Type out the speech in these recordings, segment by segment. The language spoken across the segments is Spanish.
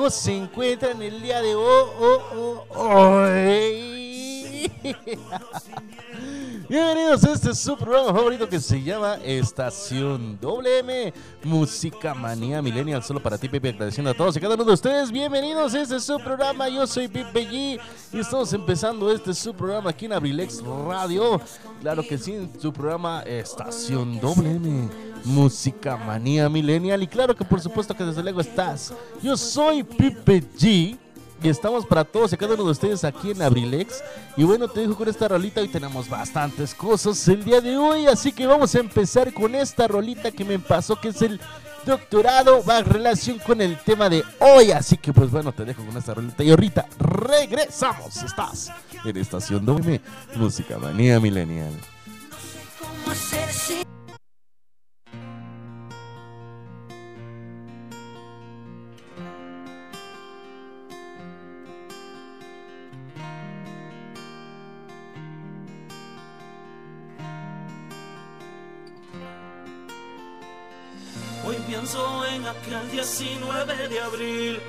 ¿Cómo se encuentran el día de hoy? Oh, su programa favorito que se llama Estación WM Música Manía Millennial. Solo para ti, Pepe, agradeciendo a todos y cada uno de ustedes. Bienvenidos este su programa. Yo soy Pepe G y estamos empezando este su programa aquí en Abrilex Radio. Claro que sí, su programa Estación WM Música Manía Millennial. Y claro que por supuesto que desde luego estás. Yo soy Pipe G. Y estamos para todos y cada uno de ustedes aquí en Abrilex. Y bueno, te dejo con esta rolita. Hoy tenemos bastantes cosas el día de hoy. Así que vamos a empezar con esta rolita que me pasó, que es el doctorado. Va en relación con el tema de hoy. Así que pues bueno, te dejo con esta rolita. Y ahorita regresamos. Estás en Estación WM Música Manía Millennial. Hoy pienso en aquel 19 de abril,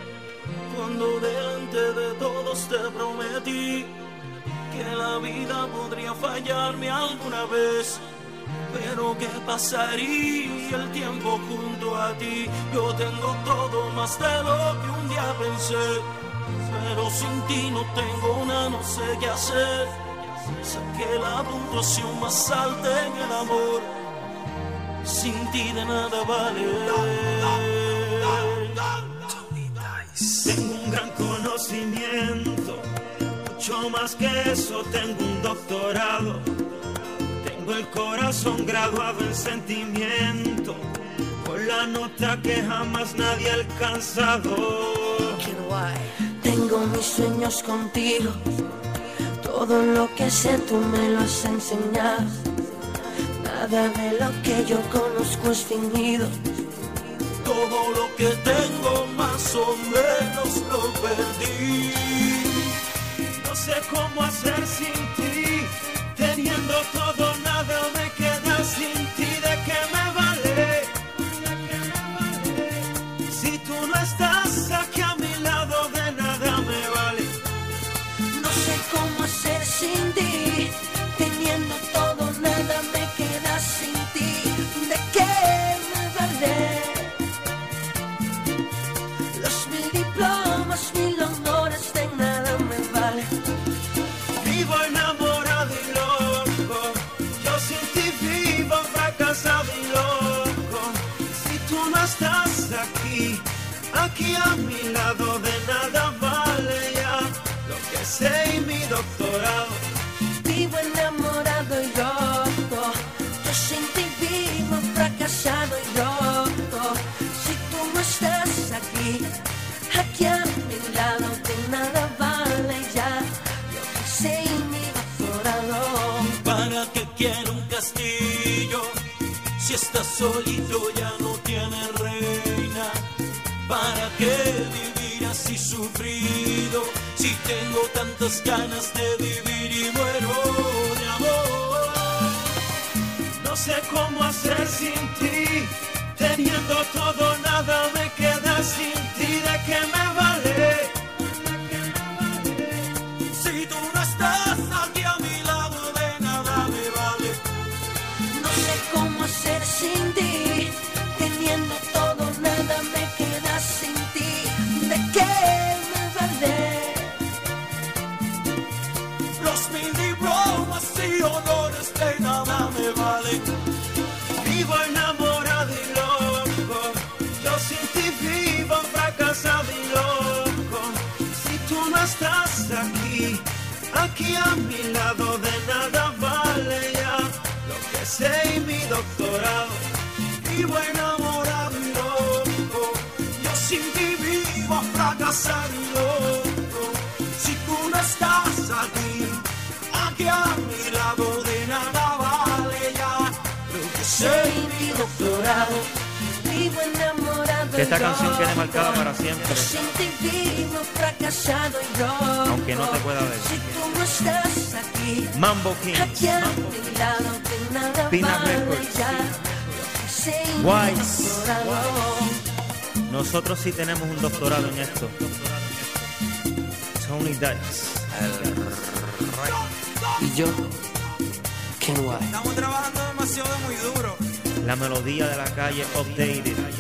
cuando delante de todos te prometí que la vida podría fallarme alguna vez. Pero qué pasaría el tiempo junto a ti. Yo tengo todo más de lo que un día pensé. Pero sin ti no tengo una, no sé qué hacer. Saqué la puntuación más alta en el amor sin ti de nada vale. Tengo un gran conocimiento, mucho más que eso, tengo un doctorado. Tengo el corazón graduado en sentimiento, con la nota que jamás nadie ha alcanzado. Tengo mis sueños contigo. Todo lo que sé tú me lo has enseñado. Nada de lo que yo conozco es fingido. Todo lo que tengo más o menos lo perdí. No sé cómo hacer sin ti, teniendo todo nada me queda sin ti. Solito ya no tiene reina. ¿Para qué vivir así sufrido? Si tengo tantas ganas de vivir y muero de amor. No sé cómo hacer sin ti. Teniendo todo, nada me esta canción quede marcada para siempre. Aunque no te pueda ver. Si tú no estás aquí. Mambo King. Pina Records. Wise. Nosotros sí tenemos un doctorado en esto. Tony Dice. Y yo, Ken White. Estamos trabajando demasiado muy duro. La melodía de la calle updated.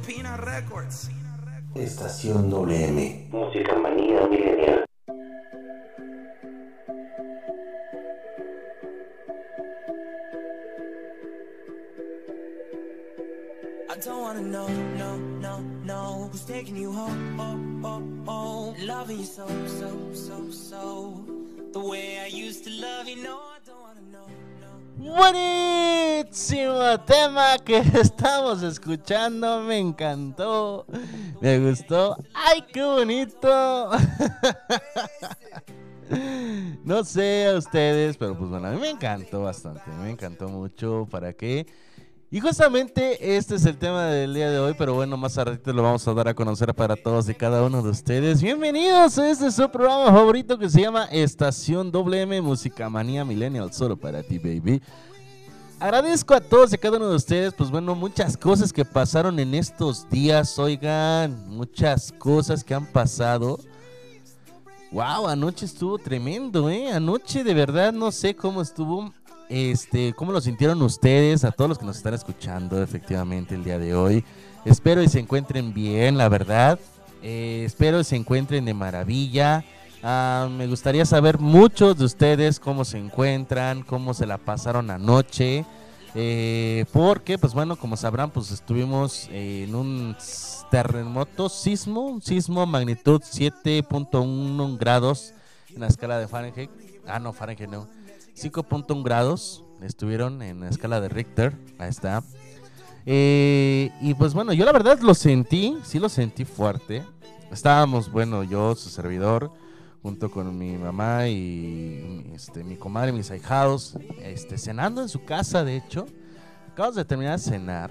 Sencillo, Pina Records. Estación WM. Música manía milenial. I don't wanna know, no, no, no Who's taking you home, oh, oh, oh Loving you so, so, so, so The way I used to love you, no, Buenísimo tema que estamos escuchando, me encantó, me gustó, ay qué bonito. No sé a ustedes, pero pues bueno, a mí me encantó bastante, me encantó mucho, ¿para qué? Y justamente este es el tema del día de hoy, pero bueno, más ratito lo vamos a dar a conocer para todos y cada uno de ustedes. Bienvenidos a este su programa favorito que se llama Estación WM Música Manía Millennial, solo para ti, baby. Agradezco a todos y cada uno de ustedes, pues bueno, muchas cosas que pasaron en estos días, oigan, muchas cosas que han pasado. Wow, anoche estuvo tremendo, ¿eh? Anoche de verdad no sé cómo estuvo, este, cómo lo sintieron ustedes, a todos los que nos están escuchando efectivamente el día de hoy. Espero y se encuentren bien, la verdad. Eh, espero y se encuentren de maravilla. Ah, me gustaría saber muchos de ustedes cómo se encuentran, cómo se la pasaron anoche. Eh, porque, pues bueno, como sabrán, pues estuvimos en un terremoto, sismo, un sismo magnitud 7.1 grados en la escala de Fahrenheit. Ah, no, Fahrenheit no. 5.1 grados estuvieron en la escala de Richter. Ahí está. Eh, y pues bueno, yo la verdad lo sentí, sí lo sentí fuerte. Estábamos, bueno, yo, su servidor, junto con mi mamá y este, mi comadre, mis ahijados, este, cenando en su casa, de hecho. Acabamos de terminar de cenar.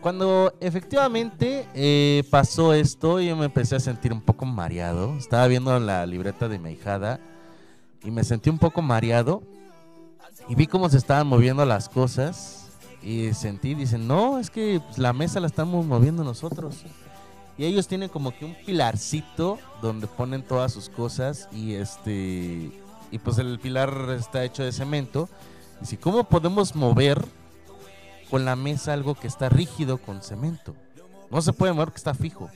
Cuando efectivamente eh, pasó esto, yo me empecé a sentir un poco mareado. Estaba viendo la libreta de mi ahijada y me sentí un poco mareado. Y vi cómo se estaban moviendo las cosas. Y sentí, dicen, no, es que pues, la mesa la estamos moviendo nosotros. Y ellos tienen como que un pilarcito donde ponen todas sus cosas. Y este. Y pues el pilar está hecho de cemento. Y si, ¿cómo podemos mover con la mesa algo que está rígido con cemento? No se puede mover que está fijo.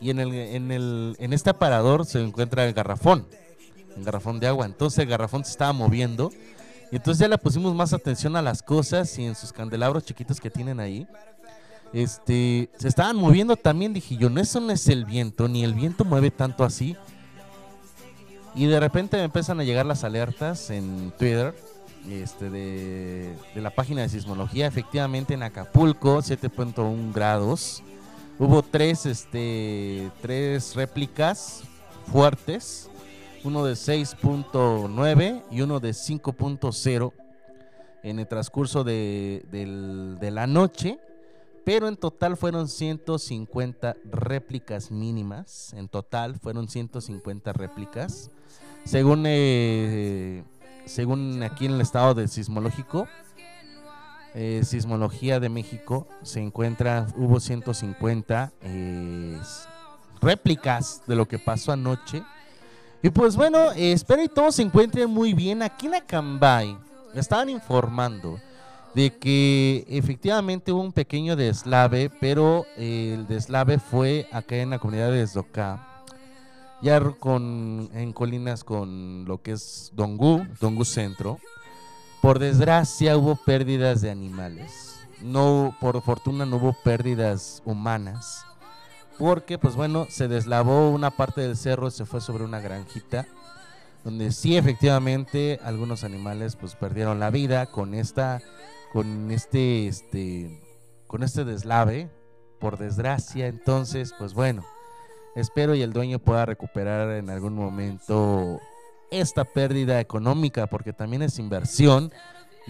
Y en, el, en, el, en este aparador se encuentra el garrafón. Un garrafón de agua. Entonces el garrafón se estaba moviendo. Y entonces ya le pusimos más atención a las cosas y en sus candelabros chiquitos que tienen ahí. Este, se estaban moviendo también, dije yo, no, eso no es el viento, ni el viento mueve tanto así. Y de repente me empiezan a llegar las alertas en Twitter este, de, de la página de sismología. Efectivamente en Acapulco, 7.1 grados. Hubo tres, este, tres réplicas fuertes uno de 6.9 y uno de 5.0 en el transcurso de, del- de la noche. Pero en total fueron 150 réplicas mínimas. En total fueron 150 réplicas. Según, eh, según aquí en el estado del sismológico, eh, Sismología de México, se encuentra, hubo 150 eh, réplicas de lo que pasó anoche. Y pues bueno, espero y todos se encuentren muy bien. Aquí en Acambay me estaban informando de que efectivamente hubo un pequeño deslave, pero eh, el deslave fue acá en la comunidad de Desdocá. Ya con, en colinas con lo que es Dongú, Dongú Centro. Por desgracia hubo pérdidas de animales. No, por fortuna no hubo pérdidas humanas. Porque, pues bueno, se deslavó una parte del cerro, se fue sobre una granjita. Donde sí, efectivamente, algunos animales pues perdieron la vida con esta, con este, este, con este deslave. Por desgracia, entonces, pues bueno, espero y el dueño pueda recuperar en algún momento esta pérdida económica, porque también es inversión,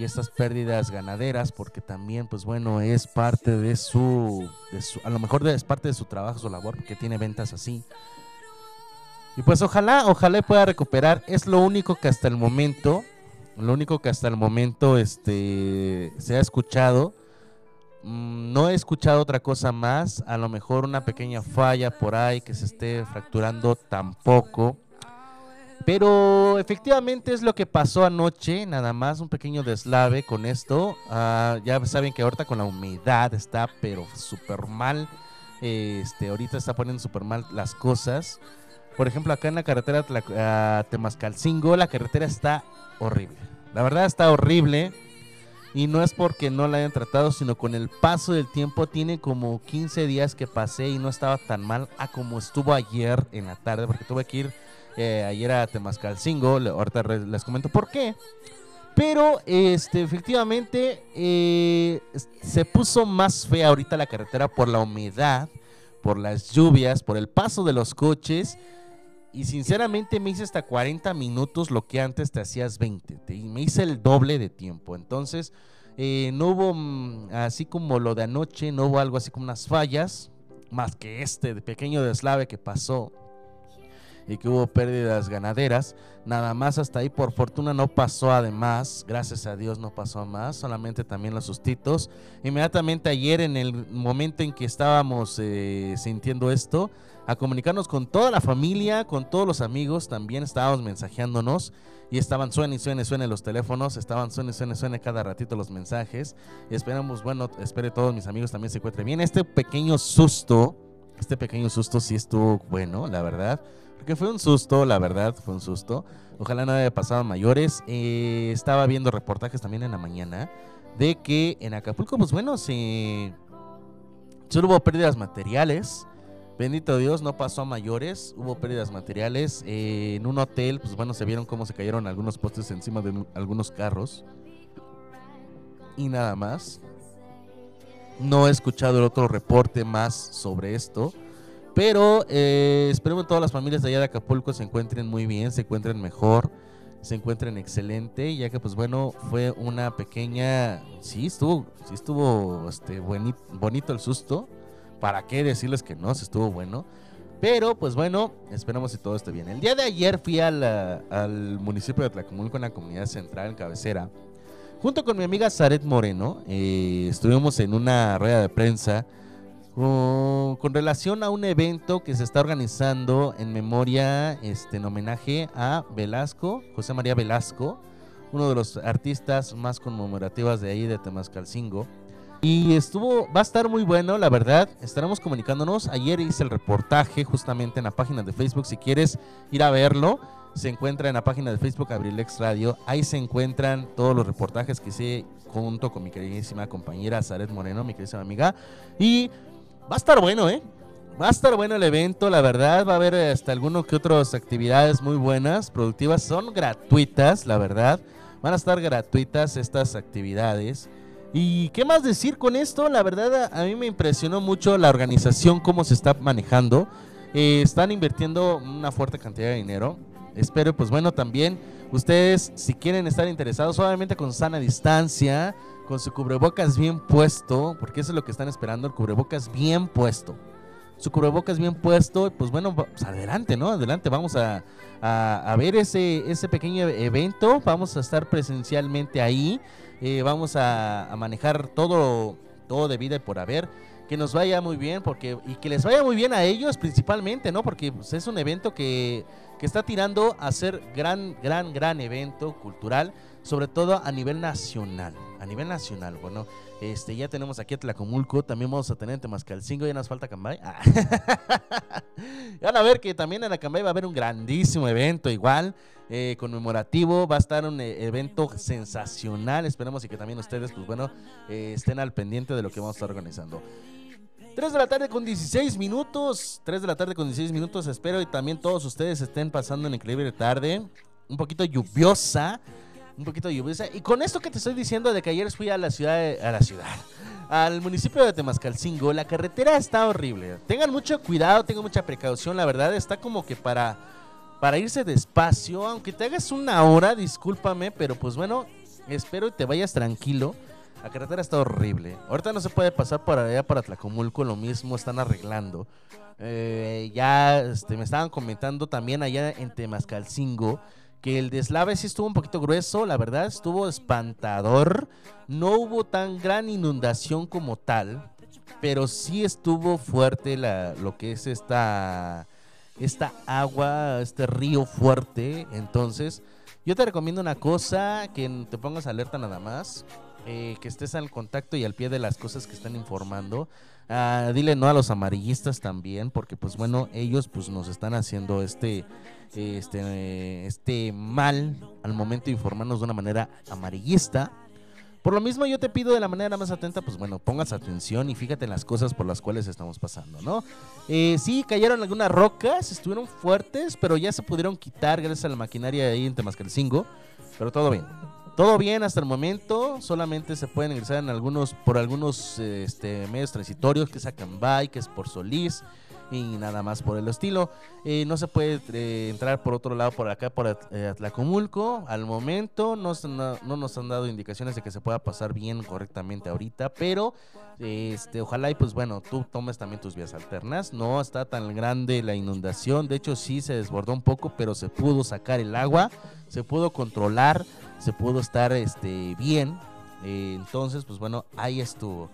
y estas pérdidas ganaderas, porque también, pues bueno, es parte de su, de su- a lo mejor es parte de su trabajo, su labor, porque tiene ventas así. Y pues ojalá, ojalá pueda recuperar. Es lo único que hasta el momento, lo único que hasta el momento este, se ha escuchado. Mm, No he escuchado otra cosa más. A lo mejor una pequeña falla por ahí que se esté fracturando tampoco. Pero efectivamente es lo que pasó anoche, nada más un pequeño deslave con esto. Ah, ya saben que ahorita con la humedad está pero súper mal. Este, ahorita está poniendo súper mal las cosas. Por ejemplo, acá en la carretera Tla- a Temascalcingo, la carretera está horrible. La verdad está horrible. Y no es porque no la hayan tratado, sino con el paso del tiempo. Tiene como 15 días que pasé y no estaba tan mal como estuvo ayer en la tarde, porque tuve que ir eh, ayer a Temascalcingo. Ahorita les comento por qué. Pero este, efectivamente eh, se puso más fea ahorita la carretera por la humedad, por las lluvias, por el paso de los coches. Y sinceramente me hice hasta 40 minutos lo que antes te hacías 20. te- y me hice el doble de tiempo. Entonces, eh, no hubo, mm, así como lo de anoche, no hubo algo así como unas fallas, más que este pequeño deslave que pasó y que hubo pérdidas ganaderas. Nada más hasta ahí, por fortuna no pasó además, gracias a Dios no pasó más, solamente también los sustitos. Inmediatamente ayer, en el momento en que estábamos eh, sintiendo esto, a comunicarnos con toda la familia, con todos los amigos, también estábamos mensajeándonos y estaban suene y suene, suene los teléfonos, estaban suene, suene, suene cada ratito los mensajes. Y esperamos, bueno, espero todos mis amigos también se encuentren bien. Este pequeño susto, este pequeño susto sí estuvo bueno, la verdad. Porque fue un susto, la verdad, fue un susto. Ojalá no haya pasado a mayores. Eh, estaba viendo reportajes también en la mañana de que en Acapulco, pues bueno, se... Solo hubo pérdidas materiales. Bendito Dios, no pasó a mayores. Hubo pérdidas materiales. Eh, en un hotel, pues bueno, se vieron cómo se cayeron algunos postes encima de un- algunos carros. Y nada más. No he escuchado el otro reporte más sobre esto. Pero eh, esperemos que todas las familias de allá de Acapulco se encuentren muy bien, se encuentren mejor, se encuentren excelente, ya que pues bueno, fue una pequeña, sí estuvo, sí estuvo este bonito el susto. ¿Para qué decirles que no? Se estuvo bueno. Pero pues bueno, esperamos que todo esté bien. El día de ayer fui al municipio de Tlacomulco en la comunidad central, en cabecera, junto con mi amiga Zaret Moreno. eh, estuvimos en una rueda de prensa con, relación a un evento que se está organizando en memoria, este, en homenaje a Velasco, José María Velasco, uno de los artistas más conmemorativas de ahí de Temascalcingo. Y estuvo, va a estar muy bueno, la verdad. Estaremos comunicándonos. Ayer hice el reportaje justamente en la página de Facebook. Si quieres ir a verlo, se encuentra en la página de Facebook Abrilex Radio. Ahí se encuentran todos los reportajes que hice junto con mi queridísima compañera Zaret Moreno, mi queridísima amiga. Y va a estar bueno, ¿eh? Va a estar bueno el evento, la verdad. Va a haber hasta alguno que otras actividades muy buenas, productivas. Son gratuitas, la verdad. Van a estar gratuitas estas actividades. ¿Y qué más decir con esto? La verdad, a mí me impresionó mucho la organización, cómo se está manejando. Eh, están invirtiendo una fuerte cantidad de dinero. Espero, pues bueno, también ustedes, si quieren estar interesados, obviamente con sana distancia, con su cubrebocas bien puesto, porque eso es lo que están esperando, el cubrebocas bien puesto. Su cubrebocas bien puesto, pues bueno, pues adelante, ¿no? Adelante, vamos a, a- ver ese, ese pequeño evento, vamos a estar presencialmente ahí, eh, vamos a, a manejar todo, todo de vida y por haber que nos vaya muy bien porque y que les vaya muy bien a ellos principalmente, ¿no? Porque pues, es un evento que, que está tirando a ser gran, gran, gran evento cultural, sobre todo a nivel nacional. A nivel nacional, bueno, este ya tenemos aquí a Tlacomulco, también vamos a tener en Temascalcingo, ya nos falta Cambay. Ah. Van a ver que también en Acambay va a haber un grandísimo evento igual, eh, conmemorativo, va a estar un eh, evento sensacional, esperemos y que también ustedes, pues bueno, eh, estén al pendiente de lo que vamos a estar organizando. 3 de la tarde con 16 minutos. 3 de la tarde con 16 minutos. Espero y también todos ustedes estén pasando una increíble tarde. Un poquito lluviosa. Un poquito lluviosa. Y con esto que te estoy diciendo de que ayer fui a la ciudad. de- a la ciudad. Al municipio de Temascalcingo. La carretera está horrible. Tengan mucho cuidado, tengan mucha precaución. La verdad está como que para, para irse despacio. Aunque te hagas una hora, discúlpame. Pero pues bueno, espero y te vayas tranquilo. La carretera está horrible. Ahorita no se puede pasar por allá para Tlacomulco, lo mismo están arreglando. Eh, ya este, me estaban comentando también allá en Temascalcingo que el deslave sí estuvo un poquito grueso, la verdad estuvo espantador. No hubo tan gran inundación como tal, pero sí estuvo fuerte la, lo que es esta, esta agua, este río fuerte. Entonces, yo te recomiendo una cosa, que te pongas alerta nada más eh, que estés al contacto y al pie de las cosas que están informando. Ah, dile no a los amarillistas también, porque pues bueno, ellos pues nos están haciendo este, este, este mal al momento de informarnos de una manera amarillista. Por lo mismo yo te pido de la manera más atenta, pues bueno, pongas atención y fíjate en las cosas por las cuales estamos pasando, ¿no? Eh, sí, cayeron algunas rocas, estuvieron fuertes, pero ya se pudieron quitar gracias a la maquinaria ahí en Temascalcingo, pero todo bien. Todo bien hasta el momento, solamente se pueden ingresar en algunos, por algunos este, medios transitorios, que es Acambay, que es por Solís y nada más por el estilo. Eh, no se puede eh, entrar por otro lado, por acá, por eh, Atlacomulco. Al momento no, no- no nos han dado indicaciones de que se pueda pasar bien correctamente ahorita, pero este, ojalá y pues bueno, tú tomes también tus vías alternas. No está tan grande la inundación, de hecho sí se desbordó un poco, pero se pudo sacar el agua, se pudo controlar, se pudo estar este, bien. Entonces, pues bueno, ahí estuvo.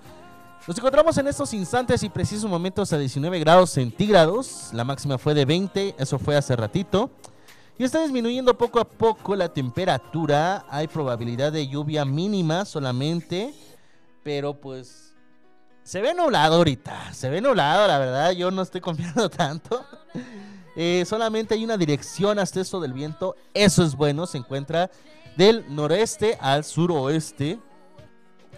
Nos encontramos en estos instantes y precisos momentos a 19 grados centígrados. La máxima fue de 20, eso fue hace ratito. Y está disminuyendo poco a poco la temperatura. Hay probabilidad de lluvia mínima solamente. Pero pues se ve nublado ahorita. Se ve nublado, la verdad. Yo no estoy confiando tanto. Eh, solamente hay una dirección hasta eso del viento. Eso es bueno. Se encuentra del noreste al suroeste.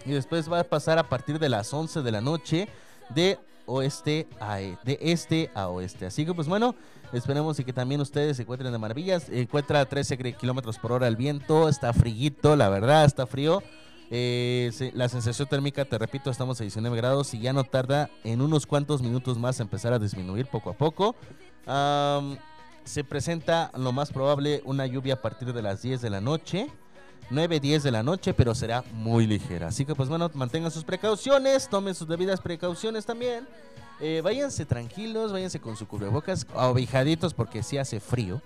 Y después va a pasar a partir de las 11 de la noche de oeste a e- de este a oeste. Así que pues bueno, esperemos y que también ustedes se encuentren de maravillas. Encuentra 13 gr- kilómetros por hora el viento, está frillito, la verdad, está frío. Eh, la sensación térmica, te repito, estamos a 19 grados y ya no tarda en unos cuantos minutos más empezar a disminuir poco a poco. Se presenta lo más probable una lluvia a partir de las 10 de la noche. 9, 10 de la noche, pero será muy ligera. Así que pues bueno, mantengan sus precauciones, tomen sus debidas precauciones también. Eh, váyanse tranquilos, váyanse con su cubrebocas, obijaditos porque sí hace frío.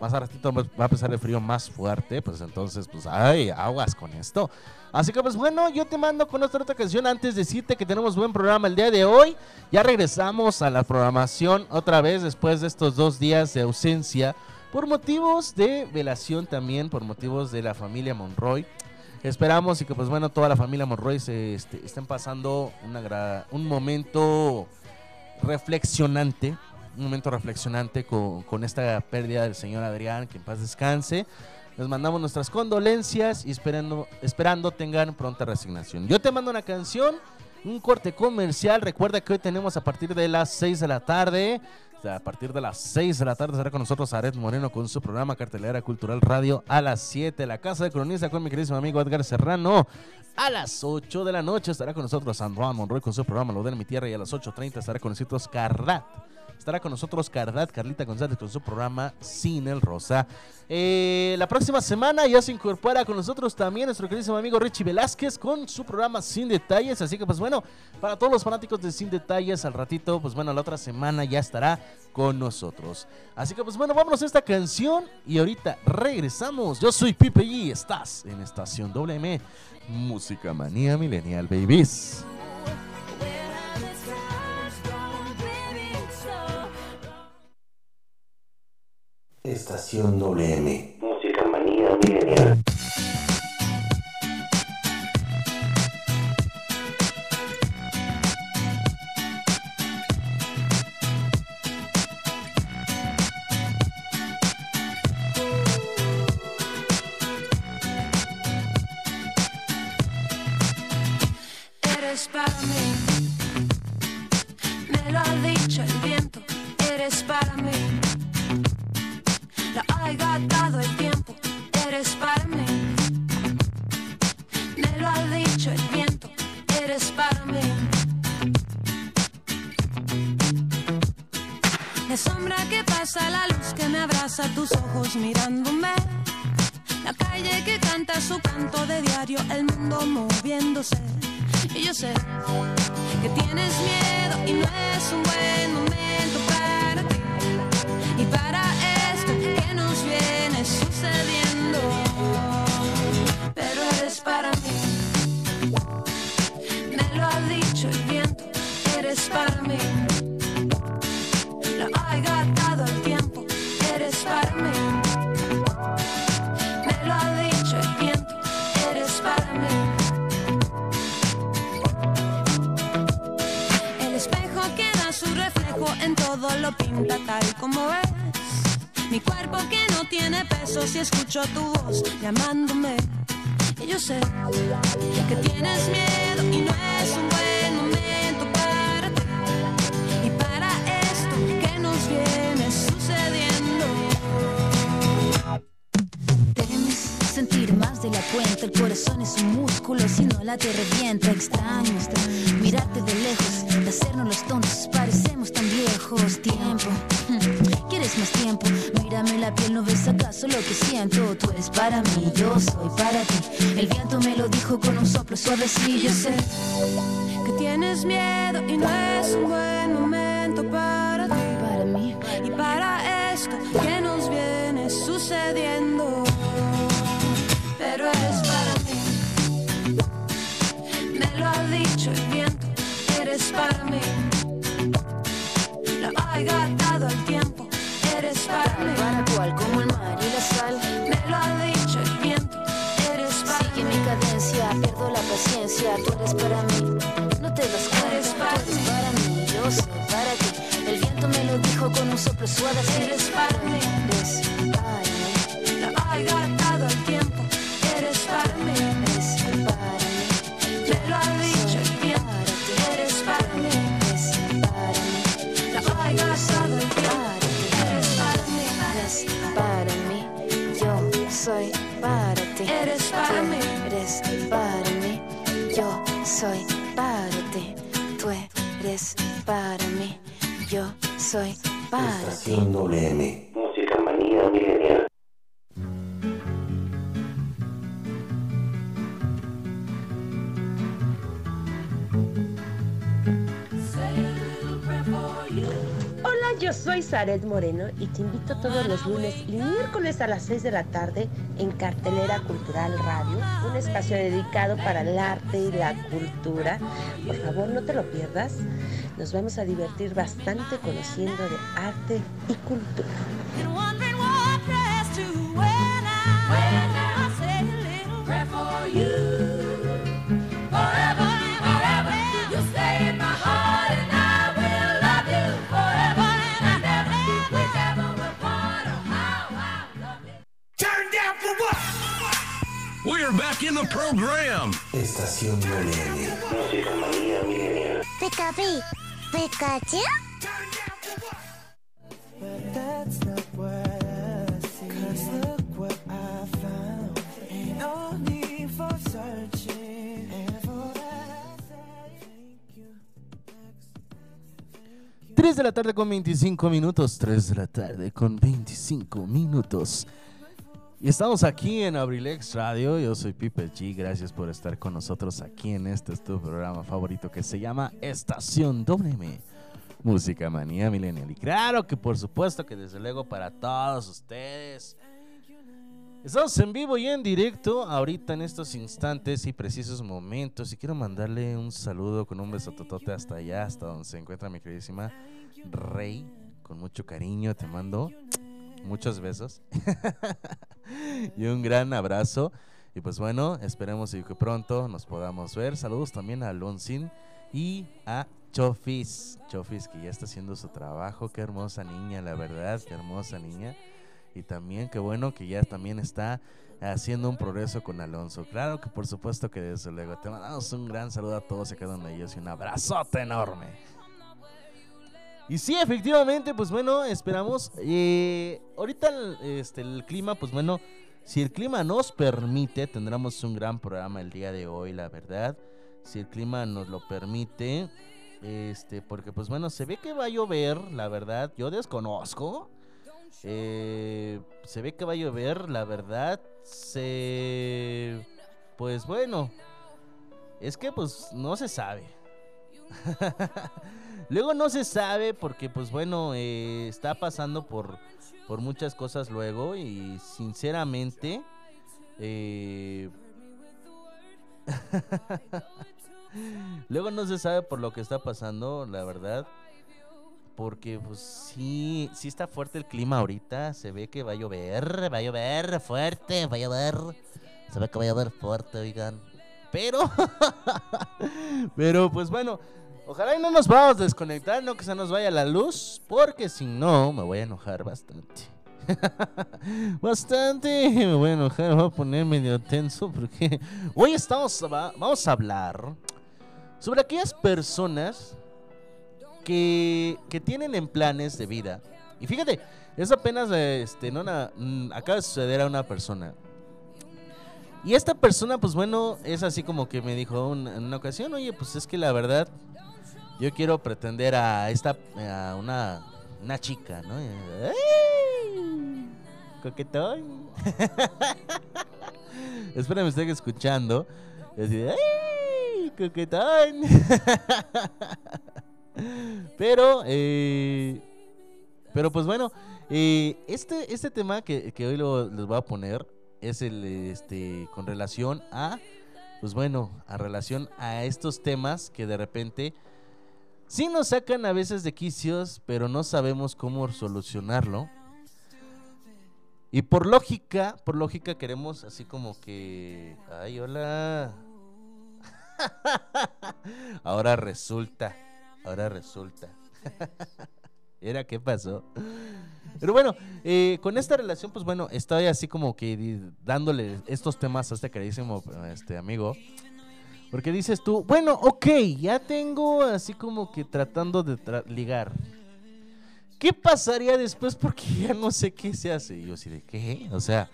Más a ratito va va a empezar el frío más fuerte, pues entonces pues ay, aguas con esto. Así que pues bueno, yo te mando con nuestra otra canción antes de decirte que tenemos buen programa el día de hoy. Ya regresamos a la programación otra vez después de estos dos días de ausencia por motivos de velación también, por motivos de la familia Monroy. Esperamos y que pues bueno, toda la familia Monroy este, estén pasando un momento reflexionante, un momento reflexionante con, con esta pérdida del señor Adrián, que en paz descanse. Les mandamos nuestras condolencias y esperando, esperando tengan pronta resignación. Yo te mando una canción, un corte comercial. Recuerda que hoy tenemos a partir de las 6 de la tarde. A partir de las 6 de la tarde estará con nosotros Aret Moreno con su programa Cartelera Cultural Radio a las 7. La Casa de Cronista con mi queridísimo amigo Edgar Serrano. A las 8 de la noche estará con nosotros Andrés Monroy con su programa Lo de mi tierra. Y a las 8.30 estará con nosotros Carrat Estará con nosotros Cardat, Carlita González con su programa Sin el Rosa. Eh, la próxima semana ya se incorpora con nosotros también nuestro queridísimo amigo Richie Velázquez con su programa Sin Detalles. Así que pues bueno, para todos los fanáticos de Sin Detalles, al ratito, pues bueno, la otra semana ya estará con nosotros. Así que pues bueno, vámonos a esta canción y ahorita regresamos. Yo soy Pipe y estás en Estación WM, Música Manía Millennial Babies. Estación WM. Música manía milenial. Eres para mí, La ha gastado el tiempo, eres para mí. Me lo ha dicho el viento, eres para mí. La sombra que pasa, la luz que me abraza, tus ojos mirándome. La calle que canta su canto de diario, el mundo moviéndose. Y yo sé que tienes miedo y no es un buen momento para ti. Y para viene Pero eres para mí. Me lo ha dicho el viento, eres para mí. Lo ha gastado el tiempo, eres para mí. Me lo ha dicho el viento, eres para mí. El espejo que da su reflejo en todo lo pinta tal como es. Mi cuerpo que no tiene peso si escucho tu voz llamándome. Y yo sé que tienes miedo y no es un buen momento para ti. Y para esto que nos viene sucediendo. Temes sentir más de la cuenta, el corazón es un músculo, si no la te revienta, extraño, mirarte de lejos, de hacernos los tontos, parecemos tan viejos, tiempo, hmm, ¿quieres más tiempo? Mírame la piel, ¿no ves acaso lo que siento? Tú eres para mí, yo soy para ti, el viento me lo dijo con un soplo suavecillo, sé que tienes miedo y no es un buen momento para ti, para mí, y para esto que nos viene sucediendo. Pero eres para mí, me lo ha dicho el viento, eres para mí. Eres para mí. eres para mí. Lo ha gastado el tiempo, eres para mí. Eres para mí, Me lo ha dicho el viento, eres para mí. eres para mí, Lo ha gastado el tiempo, eres para mí. eres para mí, yo soy para ti. Eres para mí. Eres para mí, yo soy para ti. Tú eres para mí, yo soy Estación WM. Música manía milenial. Hola, yo soy Zaret Moreno y te invito todos los lunes y miércoles a las 6 de la tarde en Cartelera Cultural Radio, un espacio dedicado para el arte y la cultura. Por favor, no te lo pierdas. Nos vamos a divertir bastante conociendo de arte y cultura. Been wondering what dress to wear now. Wear now. I say a little prayer for you. Forever, forever. You stay in my heart and I will love you forever and ever. Whichever we're part of how I love you. Turn down for what? We're back in the program. Estación WM. Música manía milenial. 3 de la tarde con 25 minutos. 3 de la tarde con 25 minutos. Y estamos aquí en Abrilex Radio. Yo soy Pipe G. Gracias por estar con nosotros aquí en este es tu programa favorito que se llama Estación WM. Música Manía Millennial. Y claro que por supuesto que desde luego para todos ustedes. Estamos en vivo y en directo ahorita en estos instantes y precisos momentos. Y quiero mandarle un saludo con un besototote hasta allá, hasta donde se encuentra mi queridísima Rey. Con mucho cariño te mando muchos besos y un gran abrazo. Y pues bueno, esperemos y que pronto nos podamos ver. Saludos también a Alonsin y a Chofis. Chofis que ya está haciendo su trabajo. Qué hermosa niña, la verdad, qué hermosa niña. Y también qué bueno que ya también está haciendo un progreso con Alonso. Claro que por supuesto que desde luego te mandamos un gran saludo a todos y cada uno de ellos y un abrazote enorme. Y sí, efectivamente, pues bueno, esperamos. eh, ahorita el, este, el clima, pues bueno, si el clima nos permite, tendremos un gran programa el día de hoy, la verdad. Si el clima nos lo permite, este, porque pues bueno, se ve que va a llover, la verdad. Yo desconozco. Eh, se ve que va a llover, la verdad. Se. Pues bueno, es que pues no se sabe. luego no se sabe porque pues bueno, eh, está pasando por, por muchas cosas luego y sinceramente... eh, luego no se sabe por lo que está pasando, la verdad. Porque pues sí, sí está fuerte el clima ahorita. Se ve que va a llover, va a llover fuerte, va a llover. Se ve que va a llover fuerte, oigan. Pero, pero pues bueno, ojalá y no nos vamos a desconectar, no que se nos vaya la luz, porque si no me voy a enojar bastante. bastante, me voy a enojar, me voy a poner medio tenso porque hoy estamos, va- vamos a hablar sobre aquellas personas que, que tienen en planes de vida. Y fíjate, es apenas, este, no mm, acaba de suceder a una persona. Y esta persona, pues bueno, es así como que me dijo en una ocasión, oye, pues es que la verdad, yo quiero pretender a esta, a una, una chica, ¿no? Coquetón. Espero me estén escuchando. ¡ay! Coquetón. Pero, eh, pero pues bueno, eh, este, este tema que, que hoy lo- les voy a poner es el este con relación a pues bueno, a relación a estos temas que de repente sí nos sacan a veces de quicios, pero no sabemos cómo solucionarlo. Y por lógica, por lógica queremos así como que ay, hola. ahora resulta, ahora resulta. ¿Era qué pasó? Pero bueno, eh, con esta relación, pues bueno, estoy así como que dándole estos temas a este queridísimo este amigo. Porque dices tú, bueno, ok, ya tengo así como que tratando de tra- ligar. ¿Qué pasaría después? Porque ya no sé qué se hace. Y yo así de, ¿qué? O sea,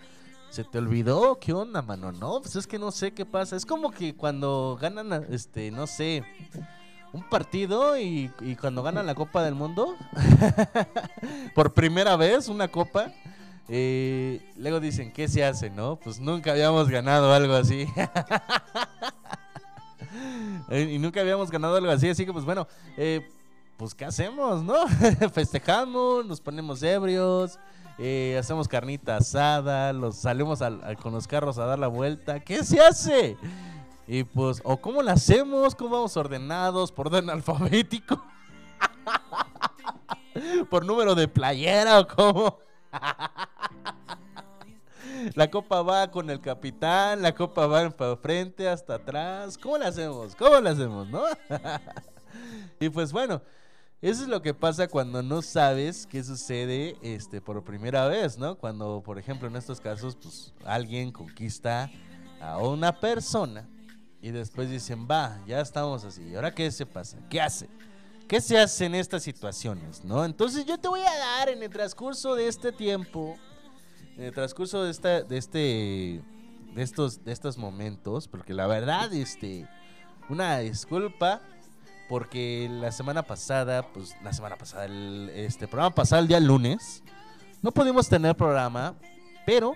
¿se te olvidó? ¿Qué onda, mano? No, pues es que no sé qué pasa. Es como que cuando ganan, este, no sé, un partido y, cuando ganan la Copa del Mundo, por primera vez una copa, eh, luego dicen, ¿qué se hace, no? Pues nunca habíamos ganado algo así. Eh, y nunca habíamos ganado algo así, así que pues bueno, eh, pues ¿qué hacemos, no? Festejamos, nos ponemos ebrios, eh, hacemos carnita asada, los, salimos al- al- con los carros a dar la vuelta. ¿Qué se hace? Y pues, o cómo la hacemos, cómo vamos ordenados, por orden alfabético, por número de playera o cómo. La copa va con el capitán, la copa va para frente hasta atrás. ¿Cómo la hacemos? ¿Cómo la hacemos, no? y pues bueno, eso es lo que pasa cuando no sabes qué sucede este por primera vez, ¿no? Cuando, por ejemplo, en estos casos, pues alguien conquista a una persona y después dicen, va, ya estamos así. ¿Y ahora qué se pasa? ¿Qué hace? ¿Qué se hace en estas situaciones, no? Entonces yo te voy a dar en el transcurso de este tiempo, en el transcurso de esta, de este, de estos, de estos momentos, porque la verdad, este, una disculpa porque la semana pasada, pues la semana pasada, el este programa pasado el día lunes, no pudimos tener programa, pero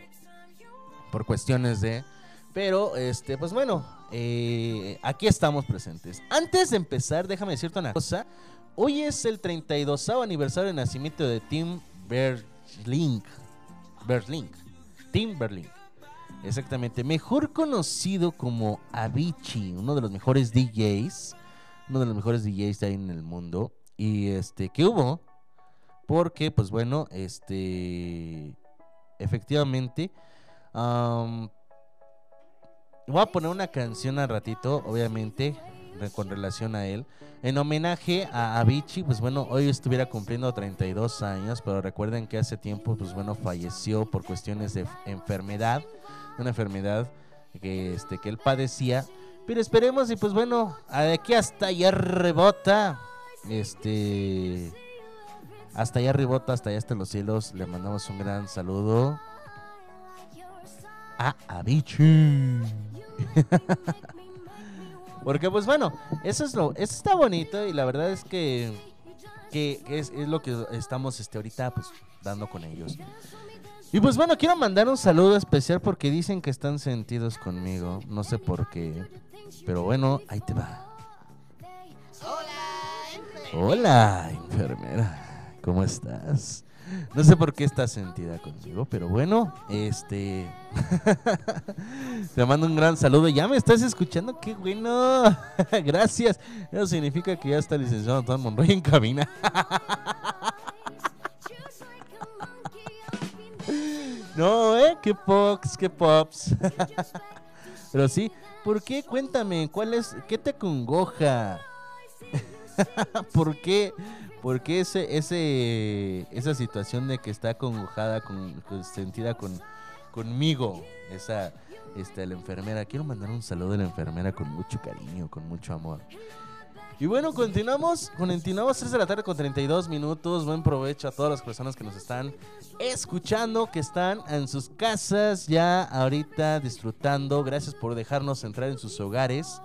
por cuestiones de, pero este, pues bueno, eh, aquí estamos presentes. Antes de empezar, déjame decirte una cosa. Hoy es el 32 aniversario de nacimiento de Tim Berlink. Berlink. Tim Berlink. Exactamente. Mejor conocido como Avicii, uno de los mejores DJs. Uno de los mejores DJs de ahí en el mundo. Y este, ¿qué hubo? Porque, pues bueno, este. Efectivamente. am, voy a poner una canción al ratito, obviamente, con relación a él. En homenaje a Avicii, pues bueno, hoy estuviera cumpliendo 32 años, pero recuerden que hace tiempo, pues bueno, falleció por cuestiones de enfermedad, una enfermedad que, este, que él padecía. Pero esperemos y pues bueno, de aquí hasta allá rebota, este, hasta allá rebota, hasta allá hasta los cielos, le mandamos un gran saludo a Avicii. Porque pues bueno, eso es lo, eso está bonito y la verdad es que, que es, es lo que estamos este, ahorita pues dando con ellos. Y pues bueno, quiero mandar un saludo especial porque dicen que están sentidos conmigo, no sé por qué, pero bueno, ahí te va. Hola, enfermera, ¿cómo estás? No sé por qué estás sentida conmigo, pero bueno, este. Te mando un gran saludo. Ya me estás escuchando, qué bueno. Gracias. Eso significa que ya está licenciado Antonio Monroy en cabina. no, ¿eh? Qué pops, qué pops. pero sí, ¿por qué? Cuéntame, ¿cuál es? ¿Qué te congoja? ¿Por qué? ¿Por qué ese, ese, esa situación de que está congojada, con, sentida con, conmigo? Esa, este, la enfermera. Quiero mandar un saludo a la enfermera con mucho cariño, con mucho amor. Y bueno, continuamos. Continuamos 3 de la tarde con 32 minutos. Buen provecho a todas las personas que nos están escuchando, que están en sus casas ya ahorita disfrutando. Gracias por dejarnos entrar en sus hogares.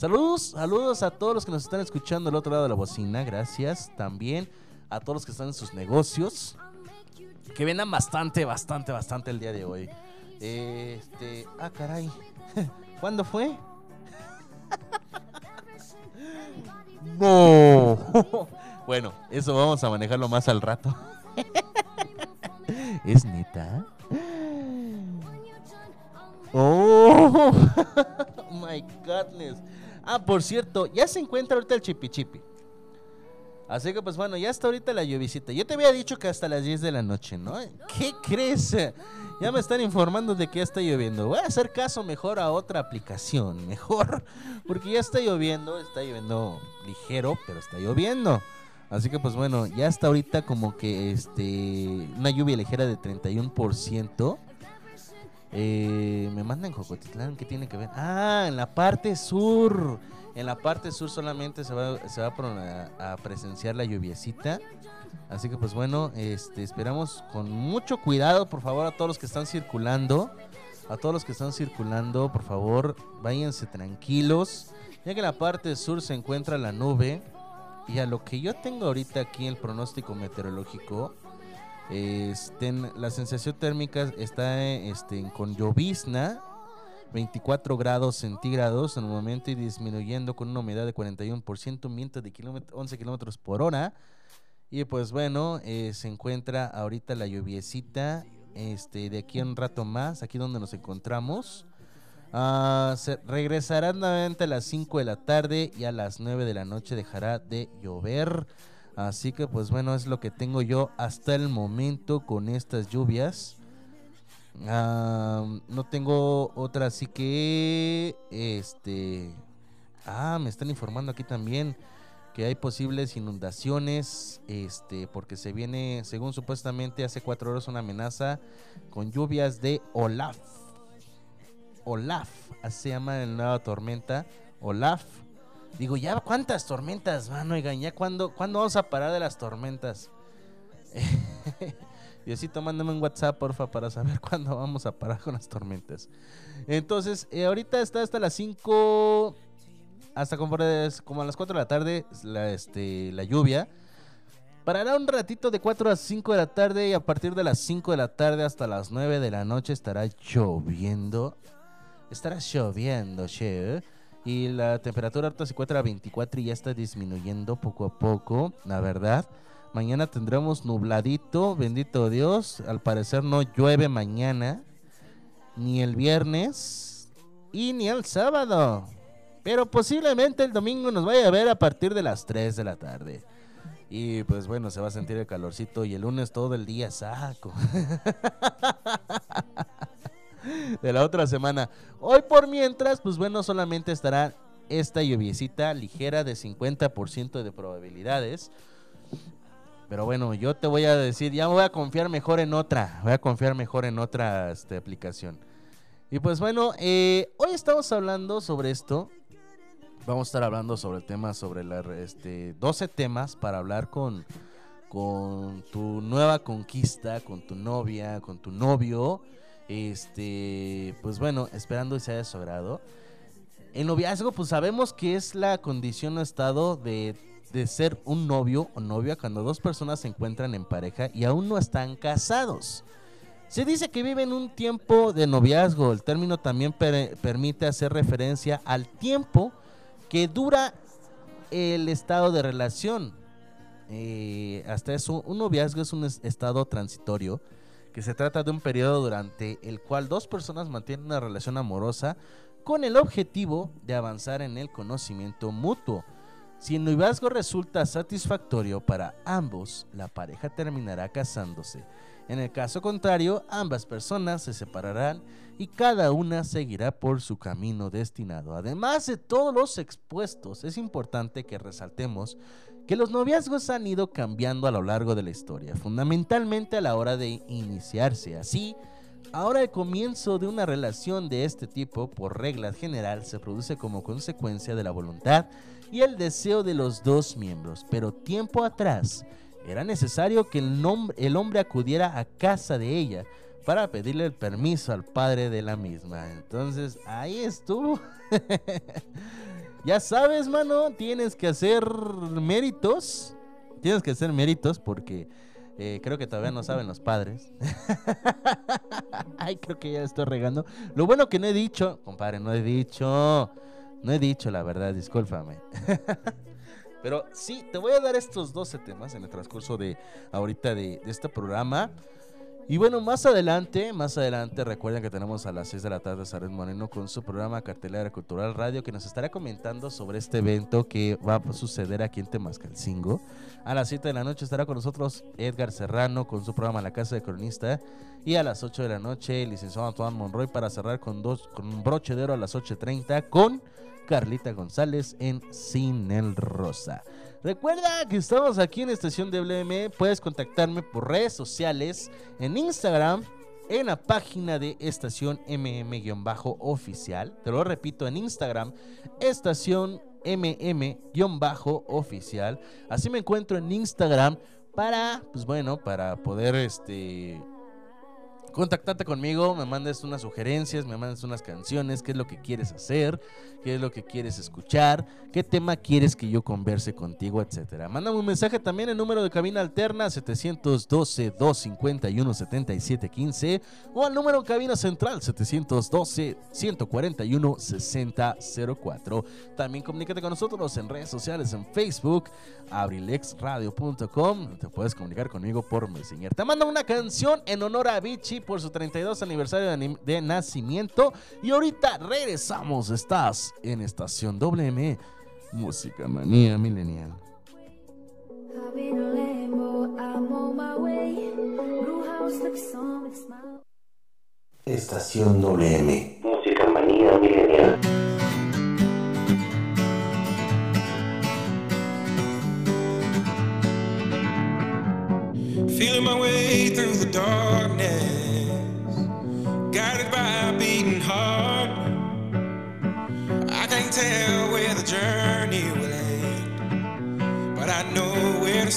Saludos, saludos a todos los que nos están escuchando al otro lado de la bocina. Gracias también a todos los que están en sus negocios. Que vendan bastante, bastante, bastante el día de hoy. Este. Ah, caray. ¿Cuándo fue? No. Bueno, eso vamos a manejarlo más al rato. ¿Es neta? Oh, my goodness. Ah, por cierto, ya se encuentra ahorita el chipi chipi. Así que pues bueno, ya está ahorita la lluvisita. Yo te había dicho que hasta las 10 de la noche, ¿no? ¿Qué crees? Ya me están informando de que ya está lloviendo. Voy a hacer caso mejor a otra aplicación, mejor. Porque ya está lloviendo, está lloviendo ligero, pero está lloviendo. Así que pues bueno, ya está ahorita como que este una lluvia ligera de 31%. Eh, me mandan Jocotitlán, ¿qué tiene que ver? Ah, en la parte sur. En la parte sur solamente se va, se va a presenciar la lluviecita. Así que pues bueno, este, esperamos con mucho cuidado, por favor, a todos los que están circulando. A todos los que están circulando, por favor, váyanse tranquilos. Ya que en la parte sur se encuentra la nube. Y a lo que yo tengo ahorita aquí el pronóstico meteorológico, este, la sensación térmica está este, con llovizna, 24 grados centígrados en el momento y disminuyendo con una humedad de 41%, un viento de kilómet- 11 kilómetros por hora. Y pues bueno, eh, se encuentra ahorita la lluviecita este, de aquí a un rato más, aquí donde nos encontramos. Se regresará nuevamente a las 5 de la tarde y a las 9 de la noche dejará de llover. Así que pues bueno, es lo que tengo yo hasta el momento con estas lluvias. No tengo otra, así que este ah, me están informando aquí también que hay posibles inundaciones, este, porque se viene, según supuestamente hace cuatro horas, una amenaza con lluvias de Olaf. Olaf, así se llama la nueva tormenta, Olaf. Digo, ya cuántas tormentas van, oigan, ya cuándo, cuándo vamos a parar de las tormentas. Diosito, mándame un WhatsApp, porfa, para saber cuándo vamos a parar con las tormentas. Entonces, eh, ahorita está hasta las 5 hasta como, a las 4 de la tarde la, este, la lluvia. Parará un ratito de 4 a 5 de la tarde y a partir de las 5 de la tarde hasta las 9 de la noche estará lloviendo. Estará lloviendo, che. Y la temperatura ahorita se encuentra a 24 y ya está disminuyendo poco a poco, la verdad. Mañana tendremos nubladito, bendito Dios. Al parecer no llueve mañana, ni el viernes y ni el sábado. Pero posiblemente el domingo nos vaya a ver a partir de las 3 de la tarde. Y pues bueno, se va a sentir el calorcito y el lunes todo el día saco. de la otra semana. Hoy por mientras, pues bueno, solamente estará esta lluviecita ligera de 50% de probabilidades. Pero bueno, yo te voy a decir, ya voy a confiar mejor en otra, voy a confiar mejor en otra este, aplicación. Y pues bueno, eh, hoy estamos hablando sobre esto. Vamos a estar hablando sobre el tema, sobre la, este, 12 temas para hablar con, con tu nueva conquista, con tu novia, con tu novio. Este, pues bueno, esperando que sea de su. En noviazgo, pues sabemos que es la condición o estado de, de ser un novio o novia cuando dos personas se encuentran en pareja y aún no están casados. Se dice que viven un tiempo de noviazgo. El término también per- permite hacer referencia al tiempo que dura el estado de relación. Eh, hasta eso, un noviazgo es un es- estado transitorio que se trata de un periodo durante el cual dos personas mantienen una relación amorosa con el objetivo de avanzar en el conocimiento mutuo. Si el noviazgo resulta satisfactorio para ambos, la pareja terminará casándose. En el caso contrario, ambas personas se separarán y cada una seguirá por su camino destinado. Además de todos los expuestos, es importante que resaltemos que los noviazgos han ido cambiando a lo largo de la historia, fundamentalmente a la hora de iniciarse. Así, ahora el comienzo de una relación de este tipo, por regla general, se produce como consecuencia de la voluntad y el deseo de los dos miembros, pero tiempo atrás era necesario que el, el hombre acudiera a casa de ella para pedirle el permiso al padre de la misma. Entonces, ahí estuvo. ya sabes, mano, tienes que hacer méritos. Tienes que hacer méritos porque eh, creo que todavía no saben los padres. Ay, creo que ya estoy regando. Lo bueno que no he dicho, compadre, no he dicho. No he dicho la verdad, discúlpame. Pero sí, te voy a dar estos 12 temas en el transcurso de ahorita de, de este programa. Y bueno, más adelante, más adelante, recuerden que tenemos a las 6 de la tarde a Sared Moreno con su programa Cartelera Cultural Radio que nos estará comentando sobre este evento que va a suceder aquí en Temascalcingo. A las 7 de la noche estará con nosotros Edgar Serrano con su programa La Casa de Cronista. Y a las 8 de la noche, el licenciado Antoine Monroy para cerrar con, dos, con un broche de oro a las 8.30 con Carlita González en Sin el Rosa. Recuerda que estamos aquí en Estación WM. Puedes contactarme por redes sociales, en Instagram, en la página de Estación MM-oficial. Te lo repito, en Instagram, Estación MM-oficial. Así me encuentro en Instagram para, pues bueno, para poder este contactarte conmigo, me mandes unas sugerencias, me mandes unas canciones, qué es lo que quieres hacer, qué es lo que quieres escuchar, qué tema quieres que yo converse contigo, etcétera. Mándame un mensaje también en número de cabina alterna 712 251 7715 o al número de cabina central 712 141 6004. También comunícate con nosotros en redes sociales en Facebook, abrilexradio.com, te puedes comunicar conmigo por Messenger. Te mando una canción en honor a Vichy por su 32 aniversario de, nacimiento. Y ahorita regresamos. Estás en Estación WM, Música Manía Milenial. Estación WM. Música manía milenial. Feeling my way through the darkness,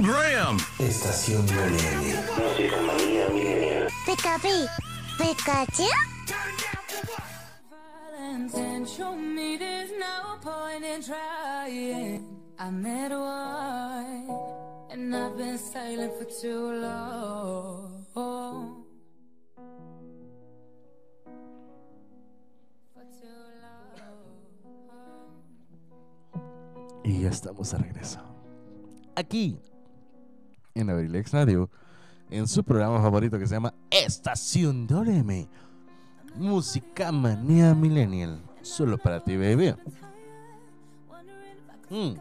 Graham. Estación Millennial. Música no point. I met and I've been silent for too long. Y ya estamos de regreso. Aquí, en Abrilex Radio en su programa favorito que se llama Estación Doreme. Música manía millennial. Solo para ti, baby. Mm.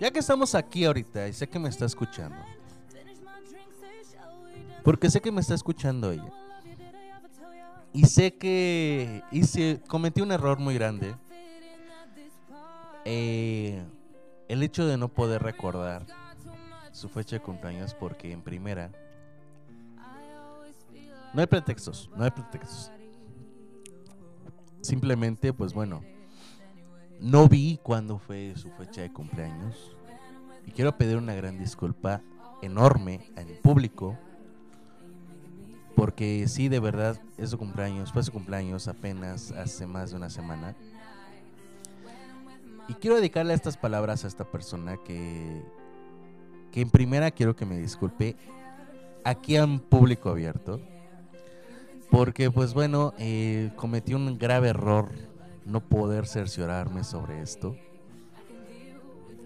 Ya que estamos aquí ahorita y sé que me está escuchando. Porque sé que me está escuchando ella. Y sé que hice, cometí un error muy grande. Eh, el hecho de no poder recordar su fecha de cumpleaños porque en primera no hay pretextos, no hay pretextos. Simplemente, pues bueno, no vi cuándo fue su fecha de cumpleaños. Y quiero pedir una gran disculpa enorme en público. Porque sí, de verdad, es su cumpleaños. Fue su cumpleaños apenas hace más de una semana. Y quiero dedicarle estas palabras a esta persona que, que en primera quiero que me disculpe aquí en público abierto. Porque pues bueno, eh, cometí un grave error no poder cerciorarme sobre esto.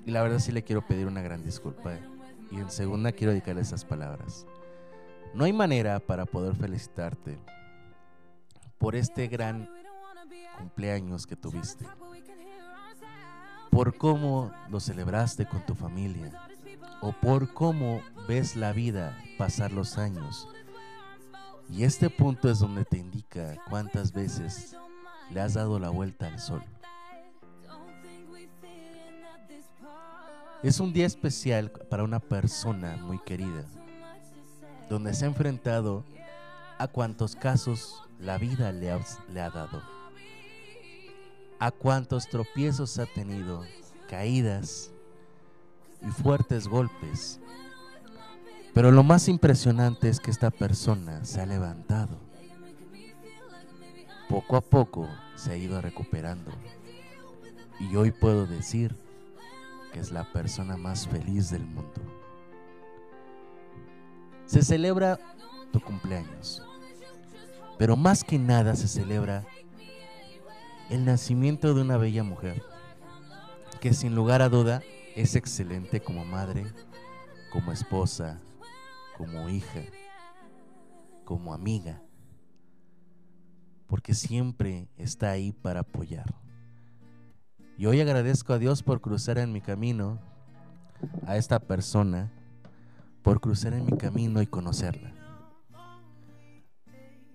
Y la verdad sí le quiero pedir una gran disculpa. Y en segunda quiero dedicarle esas palabras. No hay manera para poder felicitarte por este gran cumpleaños que tuviste. Por cómo lo celebraste con tu familia. O por cómo ves la vida pasar los años. Y este punto es donde te indica cuántas veces le has dado la vuelta al sol. Es un día especial para una persona muy querida, donde se ha enfrentado a cuantos casos la vida le ha, le ha dado, a cuantos tropiezos ha tenido, caídas y fuertes golpes. Pero lo más impresionante es que esta persona se ha levantado. Poco a poco se ha ido recuperando. Y hoy puedo decir que es la persona más feliz del mundo. Se celebra tu cumpleaños. Pero más que nada se celebra el nacimiento de una bella mujer que sin lugar a duda es excelente como madre, como esposa, como hija, como amiga, porque siempre está ahí para apoyar. Y hoy agradezco a Dios por cruzar en mi camino a esta persona, por cruzar en mi camino y conocerla,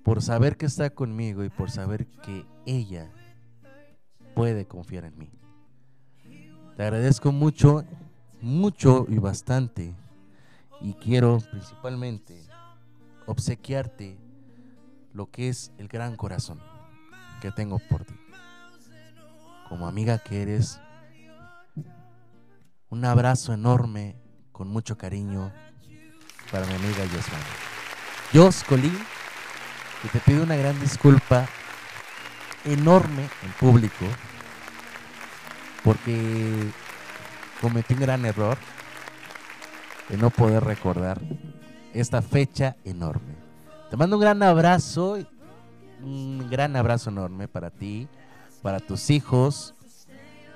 por saber que está conmigo y por saber que ella puede confiar en mí. Te agradezco mucho, mucho y bastante y quiero principalmente obsequiarte lo que es el gran corazón que tengo por ti. Como amiga que eres, un abrazo enorme con mucho cariño para mi amiga Yosmani. Jos Colín, y te pido una gran disculpa enorme en público porque cometí un gran error de no poder recordar esta fecha enorme. Te mando un gran abrazo, un gran abrazo enorme para ti, para tus hijos,